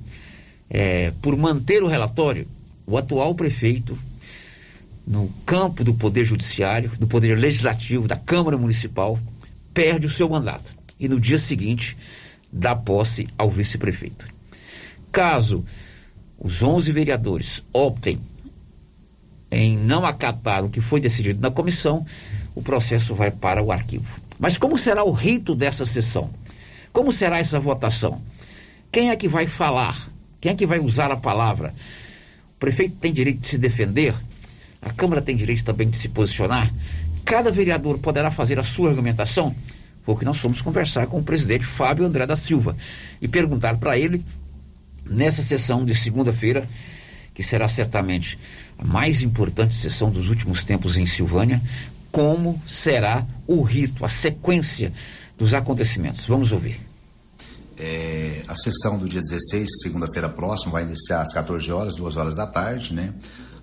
é, por manter o relatório, o atual prefeito, no campo do Poder Judiciário, do Poder Legislativo, da Câmara Municipal, perde o seu mandato e no dia seguinte dá posse ao vice-prefeito. Caso os 11 vereadores optem em não acatar o que foi decidido na comissão, o processo vai para o arquivo. Mas como será o rito dessa sessão? Como será essa votação? Quem é que vai falar? Quem é que vai usar a palavra? O prefeito tem direito de se defender? A Câmara tem direito também de se posicionar? Cada vereador poderá fazer a sua argumentação? Foi o que nós fomos conversar com o presidente Fábio André da Silva e perguntar para ele, nessa sessão de segunda-feira, que será certamente a mais importante sessão dos últimos tempos em Silvânia, como será o rito, a sequência dos acontecimentos. Vamos ouvir. É, a sessão do dia 16, segunda-feira próxima, vai iniciar às 14 horas, 2 horas da tarde, né?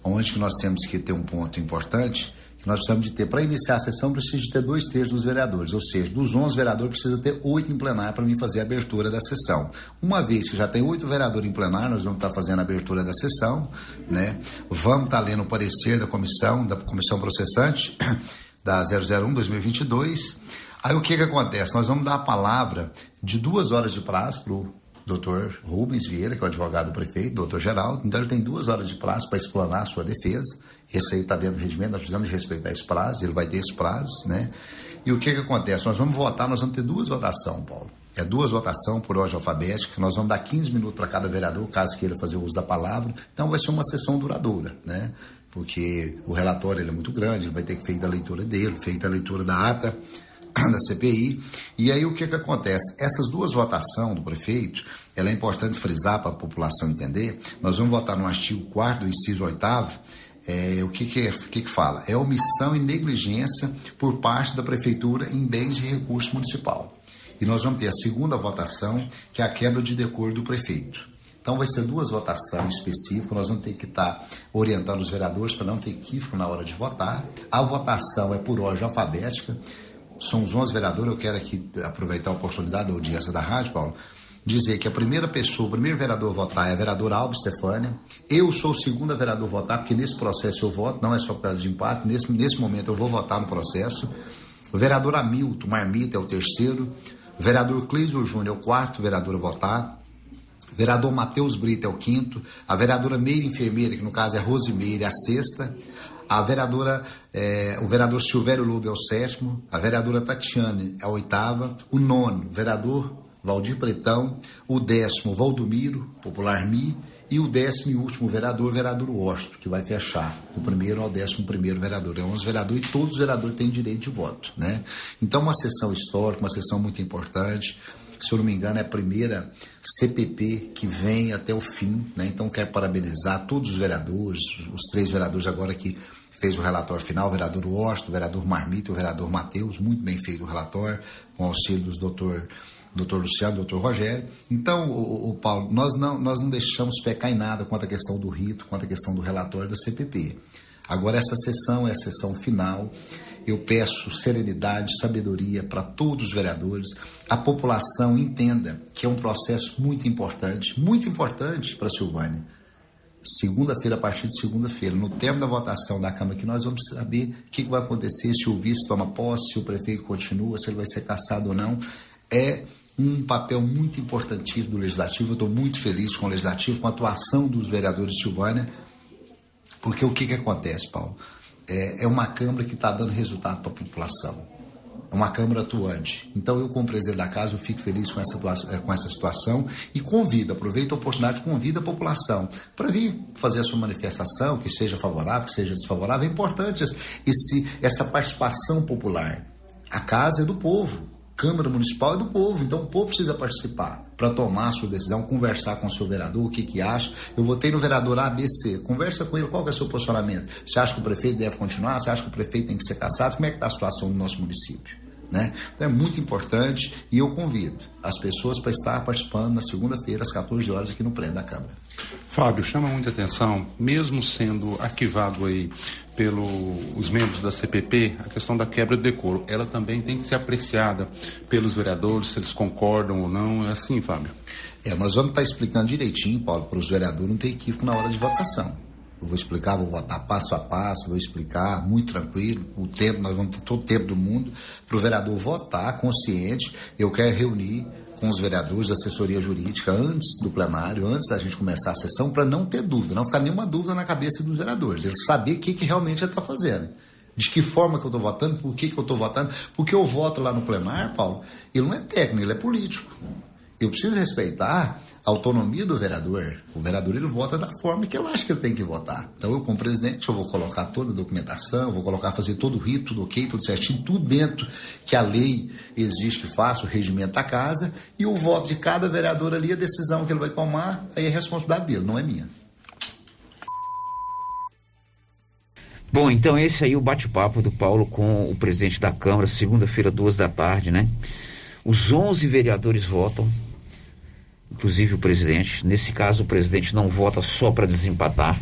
Onde que nós temos que ter um ponto importante, que nós precisamos de ter, para iniciar a sessão, precisa de ter dois terços dos vereadores, ou seja, dos 11 vereadores precisa ter oito em plenário para mim fazer a abertura da sessão. Uma vez que já tem oito vereadores em plenário, nós vamos estar fazendo a abertura da sessão, né? Vamos estar lendo o parecer da comissão, da comissão processante, da 001 2022. Aí o que que acontece? Nós vamos dar a palavra de duas horas de prazo para o doutor Rubens Vieira, que é o advogado do prefeito, doutor Geraldo. Então ele tem duas horas de prazo para explanar a sua defesa. Esse aí está dentro do regimento, nós precisamos de respeitar esse prazo, ele vai ter esse prazo, né? E o que que acontece? Nós vamos votar, nós vamos ter duas votações, Paulo. É duas votações por ordem alfabética, nós vamos dar 15 minutos para cada vereador, caso queira fazer uso da palavra. Então vai ser uma sessão duradoura, né? Porque o relatório é muito grande, ele vai ter que feita a leitura dele, feita a leitura da ata da CPI. E aí o que que acontece? Essas duas votações do prefeito, ela é importante frisar para a população entender. Nós vamos votar no artigo 4 do inciso 8 é, o que que, é, que que fala? É omissão e negligência por parte da prefeitura em bens de recurso municipal. E nós vamos ter a segunda votação, que é a quebra de decoro do prefeito. Então vai ser duas votações específicas, nós vamos ter que estar orientando os vereadores para não ter equívoco na hora de votar. A votação é por ordem alfabética, são os 11 vereadores, eu quero aqui aproveitar a oportunidade da audiência da rádio, Paulo, dizer que a primeira pessoa, o primeiro vereador a votar é a vereadora Alba Stefânia. Eu sou o segundo vereador a votar, porque nesse processo eu voto, não é só por causa de empate, nesse, nesse momento eu vou votar no processo. O vereador Hamilton Marmita é o terceiro. O vereador Clísio Júnior é o quarto vereador a votar. O vereador Matheus Brito é o quinto. A vereadora Meira Enfermeira, que no caso é Rosimeira, é a sexta. A vereadora, é, o vereador Silvério Lobo é o sétimo. A vereadora Tatiane é a oitava. O nono, vereador Valdir Pretão, o décimo Valdomiro, popular Mi, e o décimo e último vereador, vereador Osto, que vai fechar o primeiro ao décimo primeiro vereador. É 11 vereadores e todos os vereadores têm direito de voto. Né? Então, uma sessão histórica, uma sessão muito importante. Se eu não me engano, é a primeira CPP que vem até o fim. Né? Então, quero parabenizar todos os vereadores, os três vereadores agora que fez o relatório final, o vereador Osto, o vereador Marmita e o vereador Matheus, muito bem feito o relatório, com auxílio dos doutor doutor Luciano, doutor Rogério. Então, o, o, Paulo, nós não, nós não deixamos pecar em nada quanto à questão do rito, quanto à questão do relatório da CPP. Agora, essa sessão é a sessão final. Eu peço serenidade, sabedoria para todos os vereadores. A população entenda que é um processo muito importante, muito importante para a Silvânia. Segunda-feira, a partir de segunda-feira, no tempo da votação da Câmara, que nós vamos saber o que vai acontecer, se o vice toma posse, se o prefeito continua, se ele vai ser caçado ou não. É um papel muito importantíssimo do Legislativo. Eu estou muito feliz com o Legislativo, com a atuação dos vereadores de Silvânia, porque o que, que acontece, Paulo? É, é uma Câmara que está dando resultado para a população. É uma Câmara atuante. Então, eu, como presidente da casa, eu fico feliz com essa, com essa situação e convido, aproveito a oportunidade, convido a população para vir fazer a sua manifestação, que seja favorável, que seja desfavorável. É importante esse, essa participação popular. A casa é do povo. Câmara Municipal é do povo, então o povo precisa participar para tomar sua decisão, conversar com o seu vereador, o que que acha. Eu votei no vereador ABC, conversa com ele, qual é o seu posicionamento? Você acha que o prefeito deve continuar? Você acha que o prefeito tem que ser caçado? Como é que está a situação no nosso município? Né? Então é muito importante e eu convido as pessoas para estar participando na segunda-feira, às 14 horas, aqui no prédio da Câmara. Fábio, chama muita atenção, mesmo sendo arquivado aí pelos membros da CPP, a questão da quebra de decoro, ela também tem que ser apreciada pelos vereadores, se eles concordam ou não, é assim, Fábio? É, nós vamos estar explicando direitinho, Paulo, para os vereadores não ter equívoco na hora de votação. Eu vou explicar, vou votar passo a passo, vou explicar muito tranquilo, o tempo, nós vamos ter todo o tempo do mundo para o vereador votar consciente. Eu quero reunir com os vereadores da assessoria jurídica antes do plenário, antes da gente começar a sessão, para não ter dúvida, não ficar nenhuma dúvida na cabeça dos vereadores. Eles saber o que, que realmente ele está fazendo. De que forma que eu estou votando, por que, que eu estou votando. Porque eu voto lá no plenário, Paulo, ele não é técnico, ele é político. Eu preciso respeitar a autonomia do vereador. O vereador ele vota da forma que ele acha que ele tem que votar. Então eu, como presidente, eu vou colocar toda a documentação, vou colocar, fazer todo o rito, tudo ok, tudo certinho, tudo dentro que a lei exige que faça, o regimento da casa, e o voto de cada vereador ali, a decisão que ele vai tomar, aí é responsabilidade dele, não é minha. Bom, então esse aí é o bate-papo do Paulo com o presidente da Câmara, segunda-feira, duas da tarde, né? Os 11 vereadores votam, inclusive o presidente. Nesse caso, o presidente não vota só para desempatar.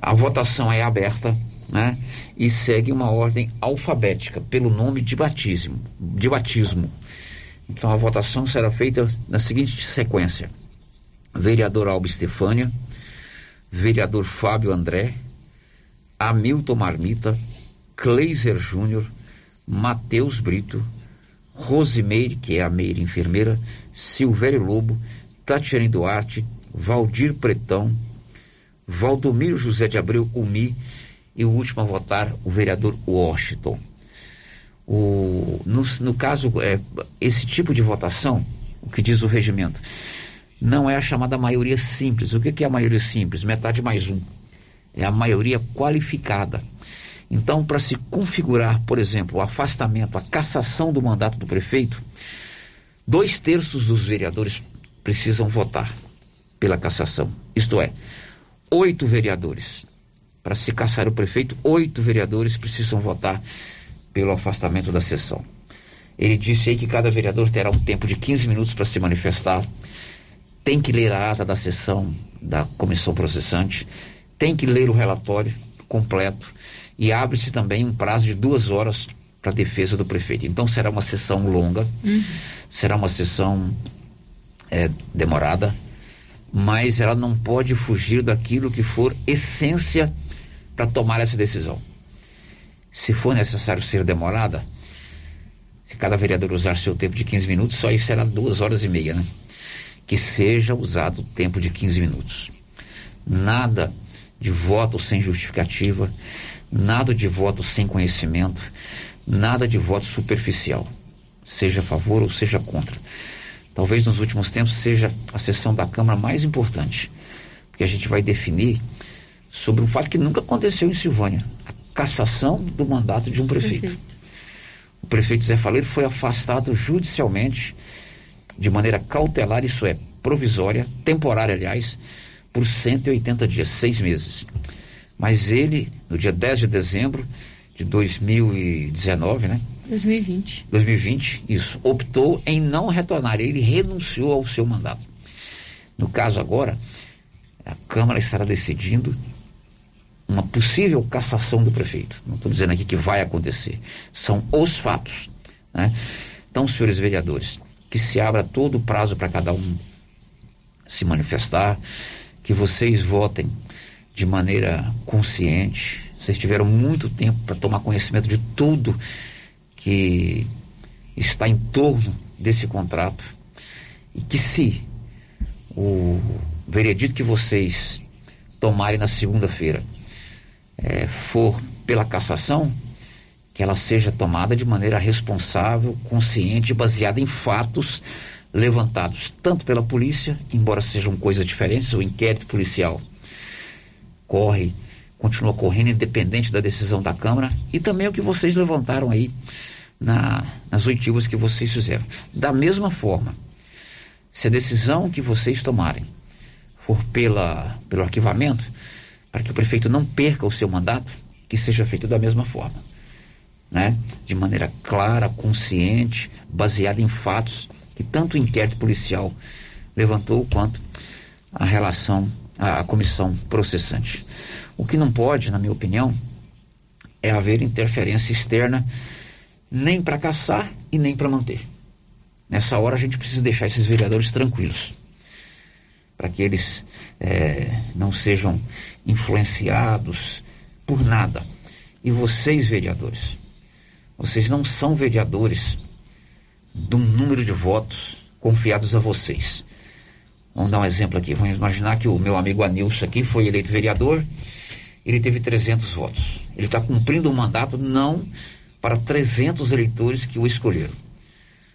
A votação é aberta, né? E segue uma ordem alfabética pelo nome de batismo, de batismo. Então a votação será feita na seguinte sequência: vereador Alba Estefânia, vereador Fábio André, Hamilton Marmita, Kleiser Júnior, Matheus Brito, Rosimeire, que é a meira enfermeira, Silvério Lobo, Tatiane Duarte, Valdir Pretão, Valdomiro José de Abreu Umi e o último a votar, o vereador Washington. O, no, no caso, é, esse tipo de votação, o que diz o regimento, não é a chamada maioria simples. O que, que é a maioria simples? Metade mais um é a maioria qualificada. Então, para se configurar, por exemplo, o afastamento, a cassação do mandato do prefeito, dois terços dos vereadores precisam votar pela cassação. Isto é, oito vereadores. Para se caçar o prefeito, oito vereadores precisam votar pelo afastamento da sessão. Ele disse aí que cada vereador terá um tempo de 15 minutos para se manifestar, tem que ler a ata da sessão da comissão processante, tem que ler o relatório completo e abre-se também um prazo de duas horas para a defesa do prefeito. Então será uma sessão longa, uhum. será uma sessão é, demorada, mas ela não pode fugir daquilo que for essência para tomar essa decisão. Se for necessário ser demorada, se cada vereador usar seu tempo de 15 minutos, só isso será duas horas e meia, né? Que seja usado o tempo de 15 minutos. Nada de voto sem justificativa, nada de voto sem conhecimento, nada de voto superficial, seja a favor ou seja contra. Talvez nos últimos tempos seja a sessão da Câmara mais importante, porque a gente vai definir sobre um fato que nunca aconteceu em Silvânia, a cassação do mandato de um prefeito. Perfeito. O prefeito Zé Faleiro foi afastado judicialmente de maneira cautelar, isso é, provisória, temporária, aliás, por 180 dias, seis meses. Mas ele, no dia 10 de dezembro de 2019, né? 2020. 2020, isso, optou em não retornar. Ele renunciou ao seu mandato. No caso agora, a Câmara estará decidindo uma possível cassação do prefeito. Não estou dizendo aqui que vai acontecer. São os fatos. Né? Então, senhores vereadores, que se abra todo o prazo para cada um se manifestar, que vocês votem de maneira consciente. Vocês tiveram muito tempo para tomar conhecimento de tudo que está em torno desse contrato. E que se o veredito que vocês tomarem na segunda-feira é, for pela cassação, que ela seja tomada de maneira responsável, consciente, baseada em fatos levantados tanto pela polícia, embora sejam coisas diferentes, o inquérito policial corre, continua correndo independente da decisão da Câmara, e também o que vocês levantaram aí na, nas oitivas que vocês fizeram. Da mesma forma, se a decisão que vocês tomarem for pela, pelo arquivamento, para que o prefeito não perca o seu mandato, que seja feito da mesma forma. Né? De maneira clara, consciente, baseada em fatos que tanto o inquérito policial levantou quanto a relação, a, comissão processante. O que não pode, na minha opinião, é haver interferência externa nem para caçar e nem para manter. Nessa hora a gente precisa deixar esses vereadores tranquilos. para que eles é, não sejam influenciados por nada. E vocês, vereadores, vocês não são vereadores de um número de votos confiados a vocês. Vamos dar um exemplo aqui. Vamos imaginar que o meu amigo Anilson aqui foi eleito vereador, ele teve 300 votos. Ele está cumprindo o um mandato não para 300 eleitores que o escolheram.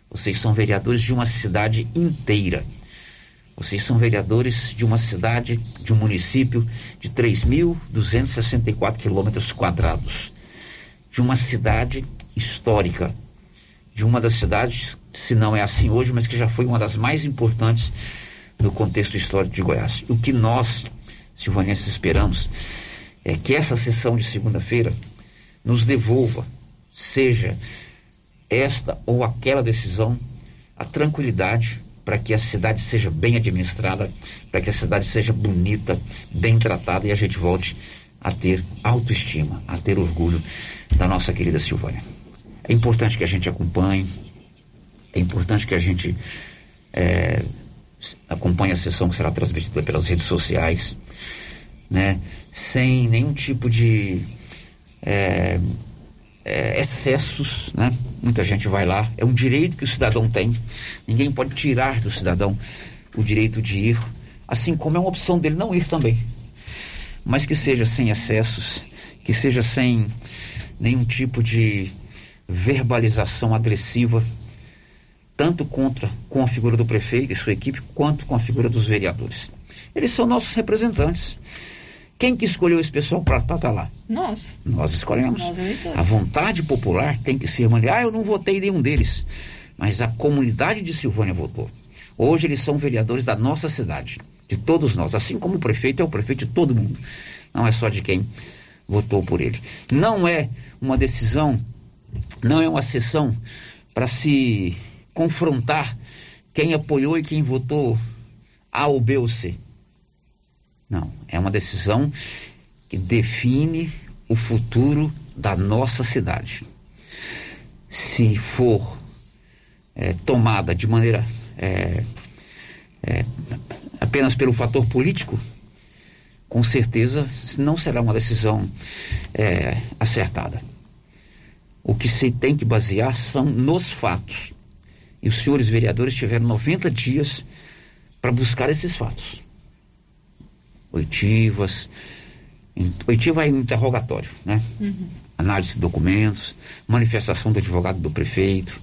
Vocês são vereadores de uma cidade inteira. Vocês são vereadores de uma cidade, de um município de 3.264 quilômetros quadrados. De uma cidade histórica. De uma das cidades, se não é assim hoje, mas que já foi uma das mais importantes no contexto histórico de Goiás. O que nós, silvanenses, esperamos é que essa sessão de segunda-feira nos devolva, seja esta ou aquela decisão, a tranquilidade para que a cidade seja bem administrada, para que a cidade seja bonita, bem tratada e a gente volte a ter autoestima, a ter orgulho da nossa querida Silvânia. É importante que a gente acompanhe, é importante que a gente é, acompanhe a sessão que será transmitida pelas redes sociais, né? Sem nenhum tipo de é, é, excessos, né? Muita gente vai lá, é um direito que o cidadão tem, ninguém pode tirar do cidadão o direito de ir, assim como é uma opção dele não ir também, mas que seja sem excessos, que seja sem nenhum tipo de verbalização agressiva, tanto contra com a figura do prefeito e sua equipe, quanto com a figura dos vereadores. Eles são nossos representantes. Quem que escolheu esse pessoal para estar tá lá? Nós. Nós escolhemos. Nós a vontade popular tem que ser. Ah, eu não votei nenhum deles. Mas a comunidade de Silvânia votou. Hoje eles são vereadores da nossa cidade, de todos nós, assim como o prefeito é o prefeito de todo mundo. Não é só de quem votou por ele. Não é uma decisão, não é uma sessão para se confrontar quem apoiou e quem votou A ou B ou C. Não, é uma decisão que define o futuro da nossa cidade. Se for é, tomada de maneira é, é, apenas pelo fator político, com certeza não será uma decisão é, acertada. O que se tem que basear são nos fatos. E os senhores vereadores tiveram 90 dias para buscar esses fatos oitivas. Oitiva é interrogatório, né? Uhum. Análise de documentos, manifestação do advogado do prefeito,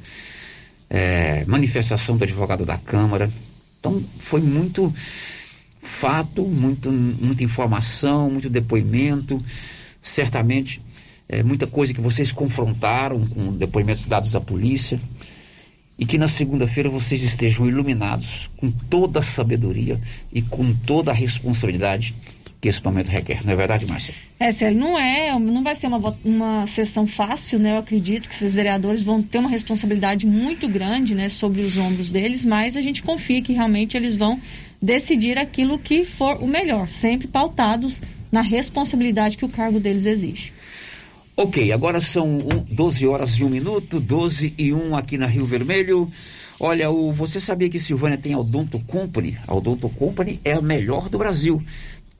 é, manifestação do advogado da Câmara. Então, foi muito fato, muito, muita informação, muito depoimento, certamente é, muita coisa que vocês confrontaram com depoimentos dados à polícia e que na segunda-feira vocês estejam iluminados com toda a sabedoria e com toda a responsabilidade que esse momento requer. Não é verdade, Márcia? É, Célio, não é, não vai ser uma, uma sessão fácil, né? Eu acredito que esses vereadores vão ter uma responsabilidade muito grande, né, sobre os ombros deles, mas a gente confia que realmente eles vão decidir aquilo que for o melhor, sempre pautados na responsabilidade que o cargo deles exige. Ok, agora são um, 12 horas e 1 minuto, 12 e 1 aqui na Rio Vermelho. Olha, o, você sabia que Silvânia tem a Odonto Company? A Odonto Company é a melhor do Brasil.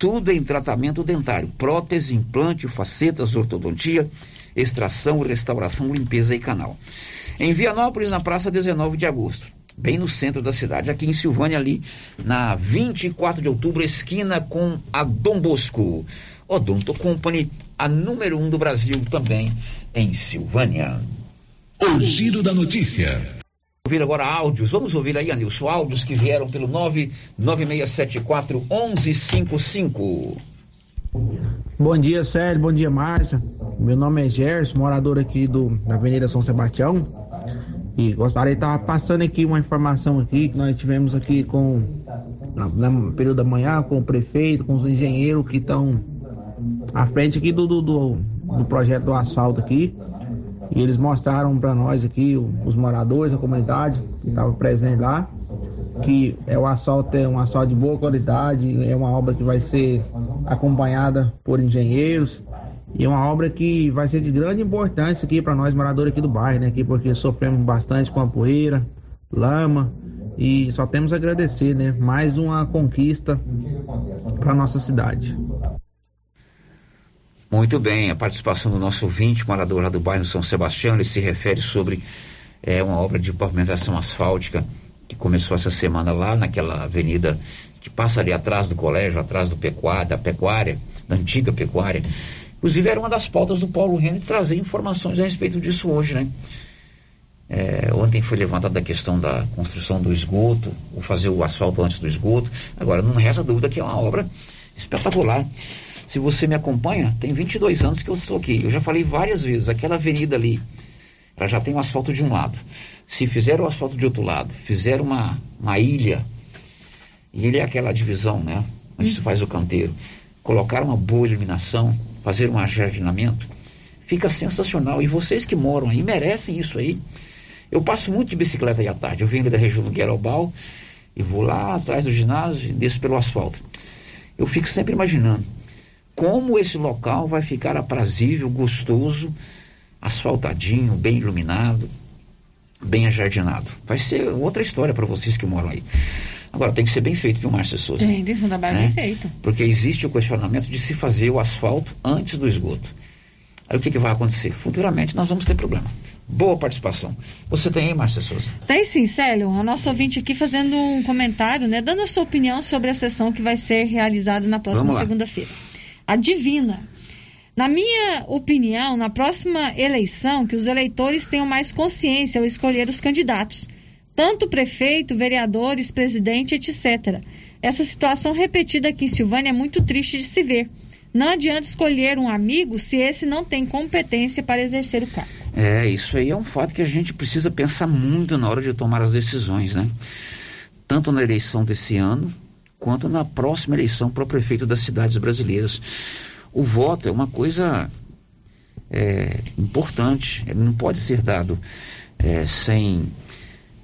Tudo em tratamento dentário: prótese, implante, facetas, ortodontia, extração, restauração, limpeza e canal. Em Vianópolis, na praça 19 de agosto, bem no centro da cidade, aqui em Silvânia, ali na 24 de outubro, esquina com a Dom Bosco. Odonto Company, a número um do Brasil também em Silvânia. O giro da notícia. Ouvir agora áudios. Vamos ouvir aí, Anilson, áudios que vieram pelo 99674 1155. Bom dia, Sérgio. Bom dia, Márcia. Meu nome é Gerson, morador aqui do, da Avenida São Sebastião. E gostaria de estar passando aqui uma informação aqui que nós tivemos aqui com no período da manhã com o prefeito, com os engenheiros que estão à frente aqui do, do, do, do projeto do asfalto aqui. E eles mostraram para nós aqui, os moradores da comunidade que estavam presentes lá, que é o asfalto é um asfalto de boa qualidade, é uma obra que vai ser acompanhada por engenheiros e é uma obra que vai ser de grande importância aqui para nós moradores aqui do bairro, né? Aqui porque sofremos bastante com a poeira, lama E só temos a agradecer, né? Mais uma conquista para nossa cidade. Muito bem, a participação do nosso ouvinte, morador lá do bairro São Sebastião, ele se refere sobre é, uma obra de pavimentação asfáltica que começou essa semana lá naquela avenida que passa ali atrás do colégio, atrás do pecuária, da pecuária, da antiga pecuária. Inclusive era uma das pautas do Paulo Renner trazer informações a respeito disso hoje, né? É, ontem foi levantada a questão da construção do esgoto, ou fazer o asfalto antes do esgoto. Agora, não resta dúvida que é uma obra espetacular. Se você me acompanha, tem 22 anos que eu estou aqui. Eu já falei várias vezes, aquela avenida ali, ela já tem o asfalto de um lado. Se fizer o asfalto de outro lado, fizer uma, uma ilha, ilha é aquela divisão, né? Onde hum. se faz o canteiro. Colocar uma boa iluminação, fazer um ajardinamento, fica sensacional. E vocês que moram aí merecem isso aí. Eu passo muito de bicicleta aí à tarde. Eu venho da região do Guerobal e vou lá atrás do ginásio e desço pelo asfalto. Eu fico sempre imaginando como esse local vai ficar aprazível, gostoso, asfaltadinho, bem iluminado, bem ajardinado. Vai ser outra história para vocês que moram aí. Agora, tem que ser bem feito, viu, Márcia Souza? Tem, tem que um trabalho né? bem feito. Porque existe o questionamento de se fazer o asfalto antes do esgoto. Aí o que, que vai acontecer? Futuramente nós vamos ter problema. Boa participação. Você tem aí, Márcia Souza? Tem sim, Célio. A nossa ouvinte aqui fazendo um comentário, né? Dando a sua opinião sobre a sessão que vai ser realizada na próxima segunda-feira. A Divina. Na minha opinião, na próxima eleição, que os eleitores tenham mais consciência ao escolher os candidatos, tanto prefeito, vereadores, presidente, etc. Essa situação repetida aqui em Silvânia é muito triste de se ver. Não adianta escolher um amigo se esse não tem competência para exercer o cargo. É, isso aí é um fato que a gente precisa pensar muito na hora de tomar as decisões, né? Tanto na eleição desse ano, quanto na próxima eleição para o prefeito das cidades brasileiras. O voto é uma coisa é, importante, ele não pode ser dado é, sem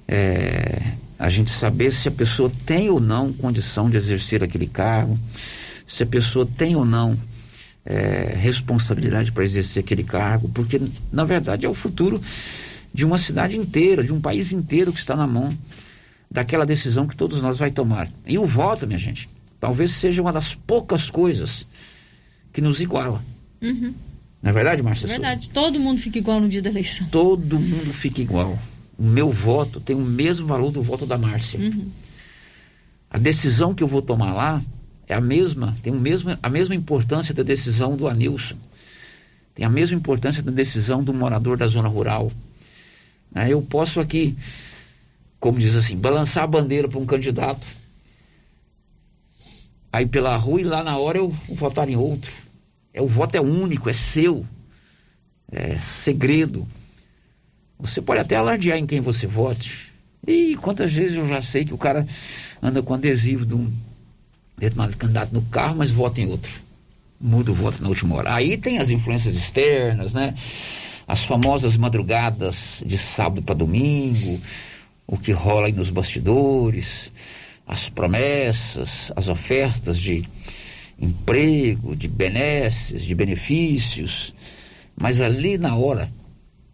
é, a gente saber se a pessoa tem ou não condição de exercer aquele cargo se a pessoa tem ou não é, responsabilidade para exercer aquele cargo, porque na verdade é o futuro de uma cidade inteira, de um país inteiro que está na mão daquela decisão que todos nós vai tomar. E o voto, minha gente, talvez seja uma das poucas coisas que nos iguala. Uhum. Não é verdade, Márcia? É verdade. Todo mundo fica igual no dia da eleição. Todo mundo fica igual. O meu voto tem o mesmo valor do voto da Márcia. Uhum. A decisão que eu vou tomar lá é a mesma, tem o mesmo, a mesma importância da decisão do Anilson, tem a mesma importância da decisão do morador da zona rural. Né? Eu posso aqui, como diz assim, balançar a bandeira para um candidato, aí pela rua e lá na hora eu votar em outro. É, o voto é único, é seu, é segredo. Você pode até alardear em quem você vote. E quantas vezes eu já sei que o cara anda com adesivo de um determinado candidato no carro, mas vota em outro. Muda o voto na última hora. Aí tem as influências externas, né? As famosas madrugadas de sábado para domingo, o que rola aí nos bastidores, as promessas, as ofertas de emprego, de benesses, de benefícios. Mas ali na hora,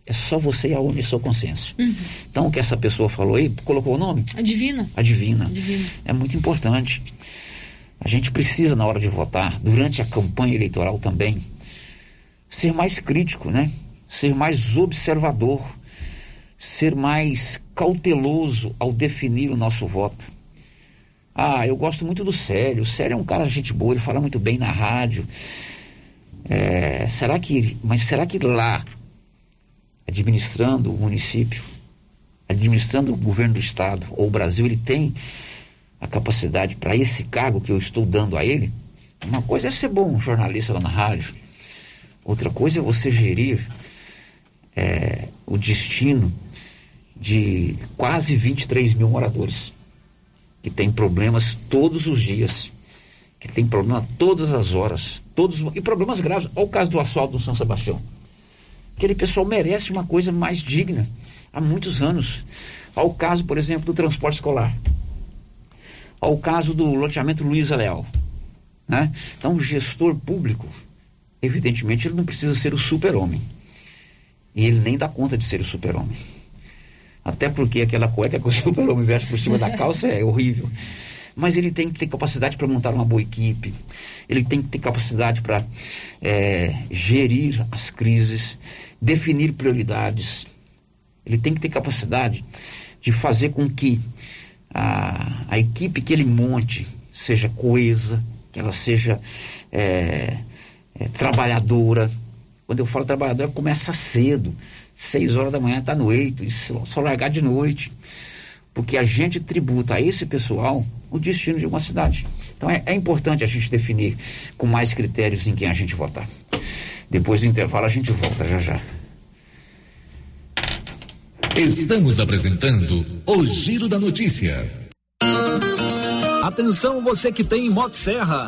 é só você e a une sua consciência. Uhum. Então, o que essa pessoa falou aí, colocou o nome? Adivina. Adivina. Adivina. É muito importante. A gente precisa, na hora de votar, durante a campanha eleitoral também, ser mais crítico, né? Ser mais observador, ser mais cauteloso ao definir o nosso voto. Ah, eu gosto muito do Célio. O Célio é um cara gente boa, ele fala muito bem na rádio. É, será que, mas será que lá, administrando o município, administrando o governo do estado ou o Brasil, ele tem a capacidade para esse cargo que eu estou dando a ele, uma coisa é ser bom jornalista lá na rádio, outra coisa é você gerir é, o destino de quase 23 mil moradores que tem problemas todos os dias, que tem problema todas as horas, todos e problemas graves. Olha o caso do asfalto do São Sebastião. Aquele pessoal merece uma coisa mais digna há muitos anos. Olha o caso, por exemplo, do transporte escolar ao caso do loteamento Luiza Leal. Né? Então, o gestor público, evidentemente, ele não precisa ser o super-homem. E ele nem dá conta de ser o super-homem. Até porque aquela cueca que o super-homem veste por cima da calça é horrível. Mas ele tem que ter capacidade para montar uma boa equipe, ele tem que ter capacidade para é, gerir as crises, definir prioridades, ele tem que ter capacidade de fazer com que a, a equipe que ele monte seja coesa, que ela seja é, é, trabalhadora. Quando eu falo trabalhadora, começa cedo, seis horas da manhã, está noite, isso, só largar de noite. Porque a gente tributa a esse pessoal o destino de uma cidade. Então é, é importante a gente definir com mais critérios em quem a gente votar. Depois do intervalo a gente volta já já. Estamos apresentando o Giro da Notícia. Atenção você que tem Motosserra.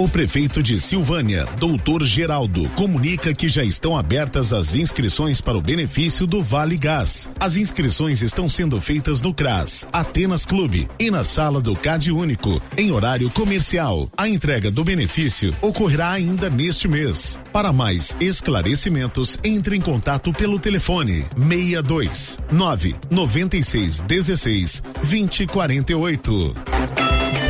O prefeito de Silvânia, doutor Geraldo, comunica que já estão abertas as inscrições para o benefício do Vale Gás. As inscrições estão sendo feitas no CRAS, Atenas Clube e na sala do CAD Único, em horário comercial. A entrega do benefício ocorrerá ainda neste mês. Para mais esclarecimentos, entre em contato pelo telefone 62 9 96 16 20 48.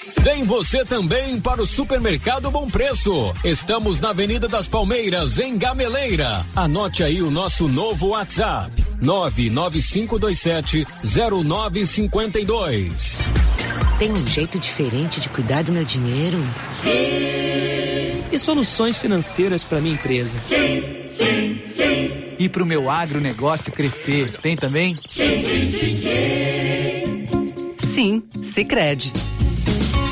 Vem você também para o Supermercado Bom Preço. Estamos na Avenida das Palmeiras, em Gameleira. Anote aí o nosso novo WhatsApp. WhatsApp 995270952. Tem um jeito diferente de cuidar do meu dinheiro? Sim. E soluções financeiras para minha empresa? Sim, sim, sim. E para o meu agronegócio crescer? Tem também? Sim, sim, sim, sim. Sim, Sicredi.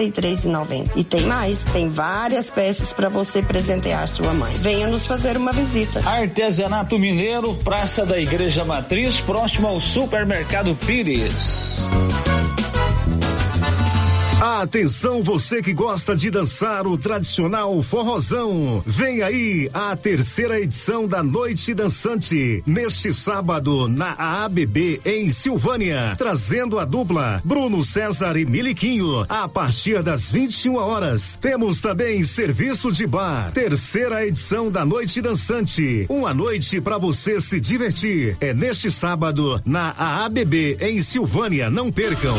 63,90. E tem mais, tem várias peças para você presentear sua mãe. Venha nos fazer uma visita. Artesanato Mineiro, Praça da Igreja Matriz, próximo ao Supermercado Pires. Atenção você que gosta de dançar o tradicional forrozão. Vem aí a terceira edição da Noite Dançante, neste sábado na AABB em Silvânia, trazendo a dupla Bruno César e Miliquinho a partir das 21 horas. Temos também serviço de bar. Terceira edição da Noite Dançante, uma noite para você se divertir. É neste sábado na AABB em Silvânia, não percam.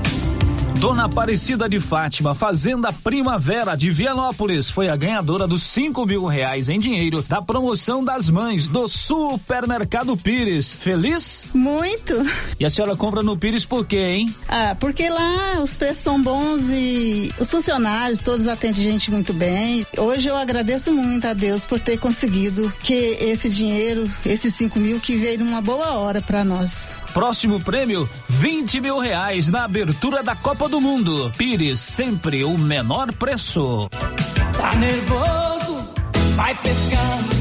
Dona Aparecida de Fátima, Fazenda Primavera de Vianópolis, foi a ganhadora dos cinco mil reais em dinheiro da promoção das mães do Supermercado Pires. Feliz? Muito. E a senhora compra no Pires por quê, hein? Ah, porque lá os preços são bons e os funcionários todos atendem gente muito bem. Hoje eu agradeço muito a Deus por ter conseguido que esse dinheiro, esses cinco mil, que veio numa boa hora para nós. Próximo prêmio, 20 mil reais na abertura da Copa do Mundo. Pires, sempre o menor preço. Tá nervoso? Vai pescar.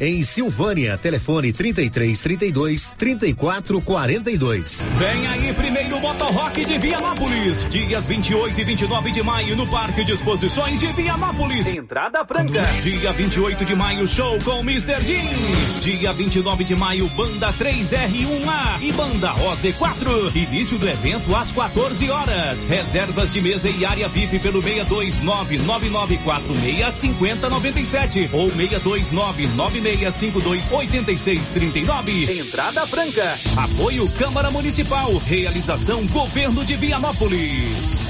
em Silvânia. Telefone 33 32 34 42. Vem aí, primeiro Motorrock de Vianópolis. Dias 28 e 29 de maio no Parque de Exposições de Vianópolis. Entrada franca. Dia 28 de maio, show com Mr. Jean. Dia 29 de maio, Banda 3R1A e Banda OZ4. Início do evento às 14 horas. Reservas de mesa e área VIP pelo 62999465097 ou 629 9652 8639. Entrada franca. Apoio Câmara Municipal. Realização Governo de Vianópolis.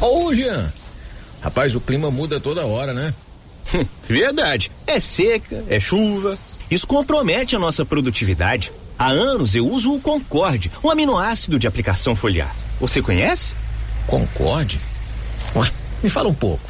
Ô, Jean. Rapaz, o clima muda toda hora, né? Verdade. É seca, é chuva. Isso compromete a nossa produtividade. Há anos eu uso o Concorde, um aminoácido de aplicação foliar. Você conhece? Concorde? Ué, me fala um pouco.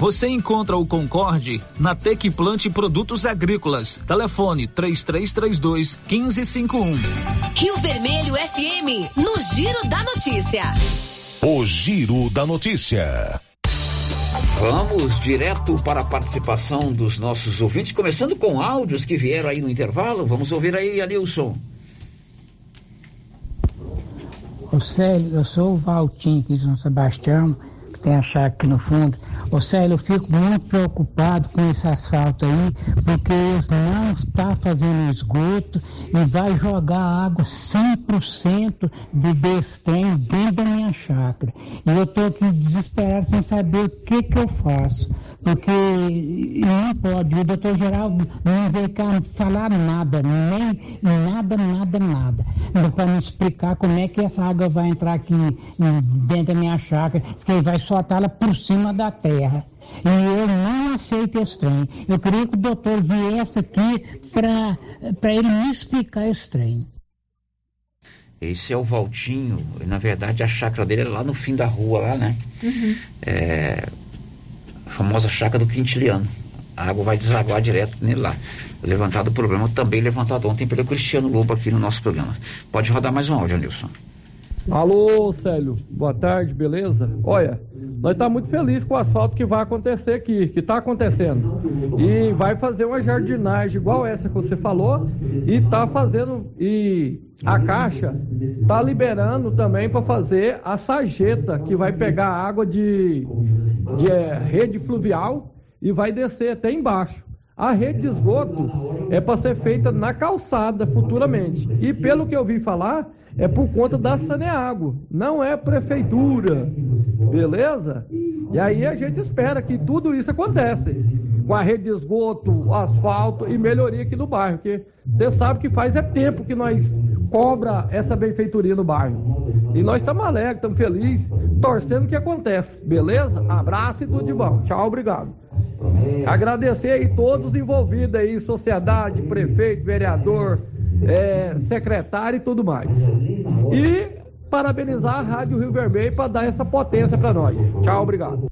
Você encontra o Concorde na Tec Plante Produtos Agrícolas. Telefone 3332 1551. Rio Vermelho FM, no Giro da Notícia. O Giro da Notícia. Vamos direto para a participação dos nossos ouvintes, começando com áudios que vieram aí no intervalo. Vamos ouvir aí, Anilson. Ô Célio, eu sou o Valtinho aqui de São Sebastião, que tem a chácara aqui no fundo. Ô Célio, eu fico muito preocupado com esse asfalto aí, porque eles não estão fazendo esgoto e vai jogar água 100% de destem dentro da minha chácara. E eu estou aqui desesperado sem saber o que que eu faço. Porque não pode, o doutor Geraldo não veio cá falar nada, nem nada, nada, nada. Para me explicar como é que essa água vai entrar aqui dentro da minha chácara, que ele vai soltá-la por cima da terra. E eu não aceito esse trem. Eu queria que o doutor viesse aqui para ele me explicar esse trem. Esse é o Valtinho. Na verdade, a chácara dele é lá no fim da rua, lá, né? Uhum. É, a famosa chácara do Quintiliano. A água vai desaguar direto nele lá. Levantado o problema, também levantado ontem pelo Cristiano Lobo aqui no nosso programa. Pode rodar mais um áudio, Nilson. Alô, Célio. Boa tarde, beleza? Olha, nós estamos tá muito felizes com o asfalto que vai acontecer aqui, que está acontecendo. E vai fazer uma jardinagem igual essa que você falou e está fazendo e a Caixa está liberando também para fazer a sarjeta que vai pegar água de, de é, rede fluvial e vai descer até embaixo. A rede de esgoto é para ser feita na calçada futuramente. E pelo que eu vi falar, é por conta da Saneago, não é prefeitura, beleza? E aí a gente espera que tudo isso aconteça, com a rede de esgoto, asfalto e melhoria aqui no bairro, porque você sabe que faz é tempo que nós cobra essa benfeitoria no bairro. E nós estamos alegres, estamos felizes, torcendo que acontece, beleza? Abraço e tudo de bom. Tchau, obrigado. Agradecer aí todos os envolvidos aí, sociedade, prefeito, vereador, é, secretário e tudo mais. E parabenizar a Rádio Rio Vermelho para dar essa potência para nós. Tchau, obrigado.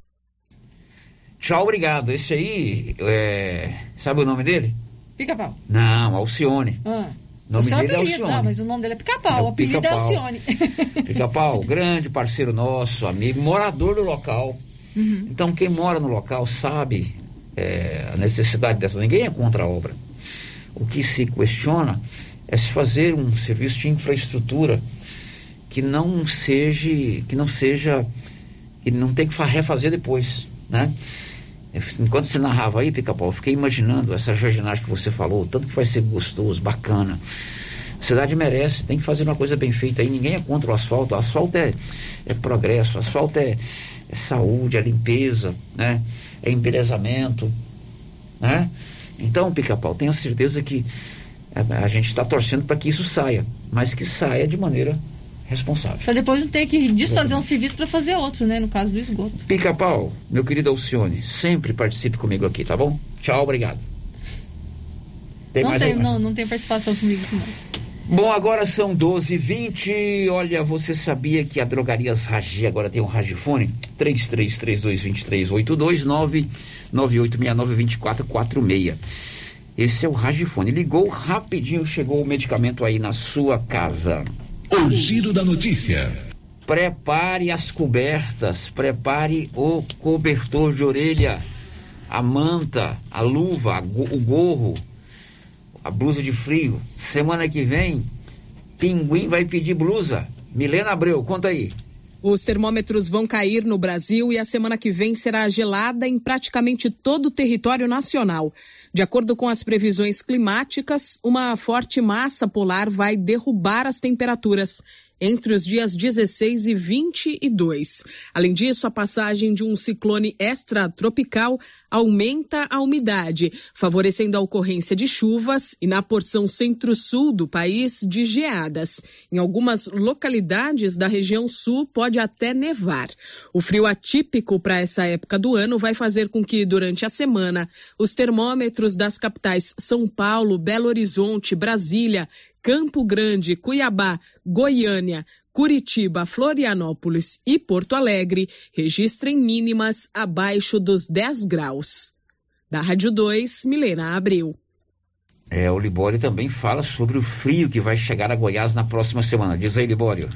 Tchau, obrigado. Esse aí, é... sabe o nome dele? Pica-pau. Não, Alcione. Ah. O nome dele é Alcione. Ah, mas o nome dele é Pica-Pau. É o apelido Pica é Alcione. Pica-Pau, grande parceiro nosso, amigo, morador do local. Uhum. Então, quem mora no local sabe é, a necessidade dessa. Ninguém é contra a obra. O que se questiona é se fazer um serviço de infraestrutura que não seja, que não seja, que não tem que refazer depois, né? Enquanto você narrava aí, Pica-Pau, fiquei imaginando essa jardinagem que você falou, tanto que vai ser gostoso, bacana. A cidade merece, tem que fazer uma coisa bem feita aí. Ninguém é contra o asfalto. O asfalto é, é progresso, o asfalto é, é saúde, é limpeza, né? É embelezamento, né? Então, Pica-Pau, tenha certeza que a, a gente está torcendo para que isso saia, mas que saia de maneira responsável. Para depois não ter que desfazer um serviço para fazer outro, né? No caso do esgoto. Pica-pau, meu querido Alcione, sempre participe comigo aqui, tá bom? Tchau, obrigado. Tem não, mais tem, não, não tem participação comigo mais. Bom, agora são 12 h 20 Olha, você sabia que a Drogarias Ragi agora tem um Ragifone? 33322382 998692446. Esse é o Ragifone. Ligou rapidinho, chegou o medicamento aí na sua casa. O giro da notícia. Prepare as cobertas, prepare o cobertor de orelha, a manta, a luva, o gorro, a blusa de frio. Semana que vem, Pinguim vai pedir blusa. Milena Abreu, conta aí. Os termômetros vão cair no Brasil e a semana que vem será gelada em praticamente todo o território nacional. De acordo com as previsões climáticas, uma forte massa polar vai derrubar as temperaturas entre os dias 16 e 22. Além disso, a passagem de um ciclone extratropical aumenta a umidade, favorecendo a ocorrência de chuvas e na porção centro-sul do país de geadas. Em algumas localidades da região sul pode até nevar. O frio atípico para essa época do ano vai fazer com que durante a semana os termômetros das capitais São Paulo, Belo Horizonte, Brasília, Campo Grande, Cuiabá, Goiânia, Curitiba, Florianópolis e Porto Alegre registrem mínimas abaixo dos 10 graus. Da Rádio 2, Milena Abreu. É, o Libório também fala sobre o frio que vai chegar a Goiás na próxima semana. Diz aí, Libório.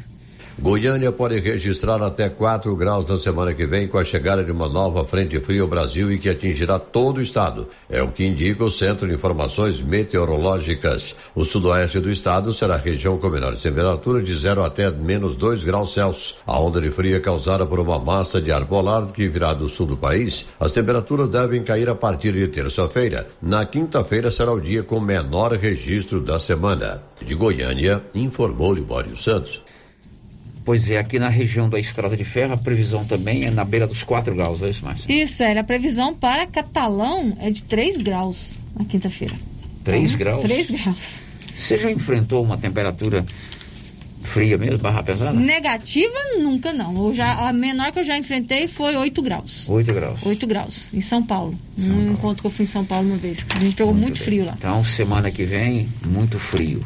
Goiânia pode registrar até 4 graus na semana que vem com a chegada de uma nova frente fria ao Brasil e que atingirá todo o estado. É o que indica o Centro de Informações Meteorológicas. O sudoeste do estado será a região com menor temperatura de 0 até menos 2 graus Celsius. A onda de fria é causada por uma massa de ar polar que virá do sul do país. As temperaturas devem cair a partir de terça-feira. Na quinta-feira será o dia com menor registro da semana. De Goiânia, informou Libório Santos. Pois é, aqui na região da Estrada de Ferro, a previsão também é na beira dos 4 graus, é isso, Márcio? Isso, é. A previsão para Catalão é de 3 graus na quinta-feira. 3 então, graus? 3 graus. Você já enfrentou uma temperatura fria mesmo, barra pesada? Negativa, nunca não. Eu já, a menor que eu já enfrentei foi 8 graus. 8 graus. 8 graus, em São Paulo. São Paulo. encontro que eu fui em São Paulo uma vez. A gente pegou muito, muito frio lá. Então, semana que vem, muito frio.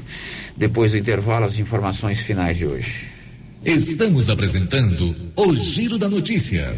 Depois do intervalo, as informações finais de hoje. Estamos apresentando o Giro da Notícia.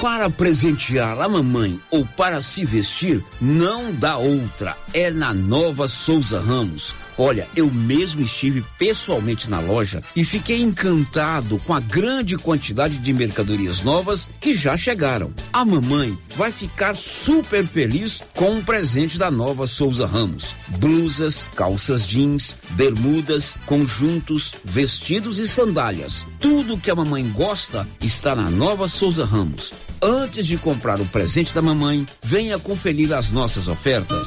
Para presentear a mamãe ou para se vestir, não dá outra. É na Nova Souza Ramos. Olha, eu mesmo estive pessoalmente na loja e fiquei encantado com a grande quantidade de mercadorias novas que já chegaram. A mamãe vai ficar super feliz com o presente da nova Souza Ramos: blusas, calças jeans, bermudas, conjuntos, vestidos e sandálias. Tudo que a mamãe gosta está na nova Souza Ramos. Antes de comprar o presente da mamãe, venha conferir as nossas ofertas.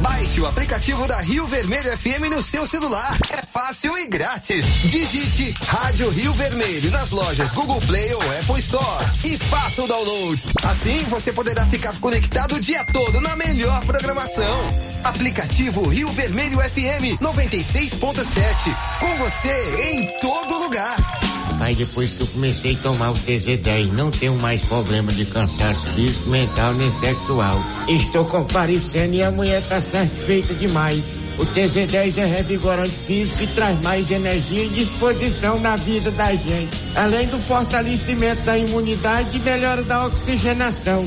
Baixe o aplicativo da Rio Vermelho FM no seu celular. É fácil e grátis. Digite Rádio Rio Vermelho nas lojas Google Play ou Apple Store e faça o download. Assim você poderá ficar conectado o dia todo na melhor programação. Aplicativo Rio Vermelho FM 96.7. Com você em todo lugar. Mas depois que eu comecei a tomar o TZ10, não tenho mais problema de cansaço físico, mental nem sexual. Estou comparecendo e a mulher está satisfeita demais. O TZ10 é revigorante físico e traz mais energia e disposição na vida da gente. Além do fortalecimento da imunidade e melhora da oxigenação.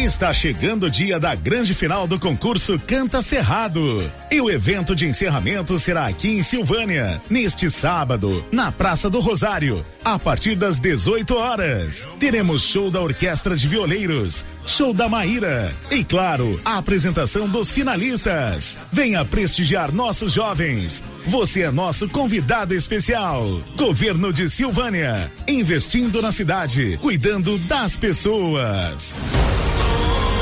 Está chegando o dia da grande final do concurso Canta Cerrado. E o evento de encerramento será aqui em Silvânia, neste sábado, na Praça do Rosário, a partir das 18 horas. Teremos show da Orquestra de Violeiros, show da Maíra e, claro, a apresentação dos finalistas. Venha prestigiar nossos jovens. Você é nosso convidado especial. Governo de Silvânia, investindo na cidade, cuidando das pessoas.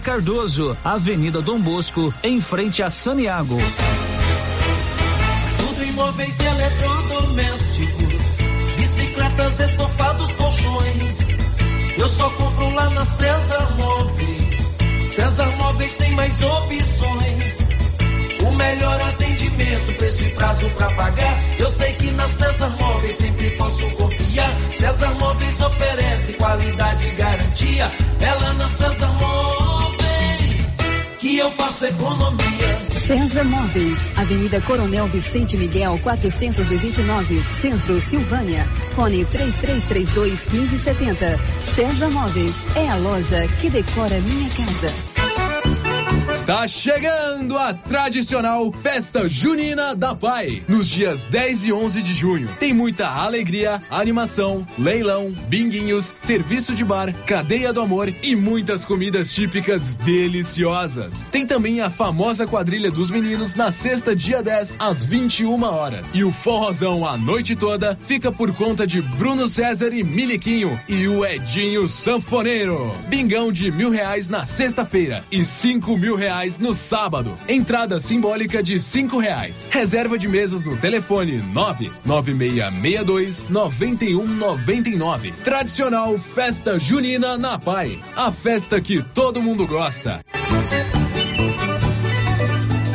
Cardoso, Avenida Dom Bosco, em frente a Saniago. Tudo imóveis e eletrodomésticos, bicicletas, estofados, colchões. Eu só compro lá na César Móveis. César Móveis tem mais opções. O melhor atendimento, preço e prazo pra pagar. Eu sei que na César Móveis sempre posso confiar. César Móveis oferece qualidade e garantia. É lá na César Móveis que eu faço economia. César Móveis, Avenida Coronel Vicente Miguel, 429, Centro, Silvânia. Fone 3332 1570. César Móveis é a loja que decora minha casa. Tá chegando a tradicional Festa Junina da Pai, nos dias 10 e 11 de junho. Tem muita alegria, animação, leilão, binguinhos, serviço de bar, cadeia do amor e muitas comidas típicas deliciosas. Tem também a famosa quadrilha dos meninos na sexta, dia 10, às 21 horas. E o forrozão a noite toda fica por conta de Bruno César e Miliquinho e o Edinho Sanfoneiro. Bingão de mil reais na sexta-feira e cinco mil reais no sábado. Entrada simbólica de cinco reais. Reserva de mesas no telefone nove nove meia meia dois noventa e um noventa e nove. Tradicional Festa Junina na Pai. A festa que todo mundo gosta.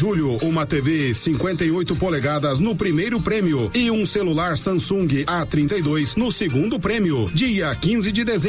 julho, uma TV 58 polegadas no primeiro prêmio e um celular Samsung A32 no segundo prêmio. Dia 15 de dezembro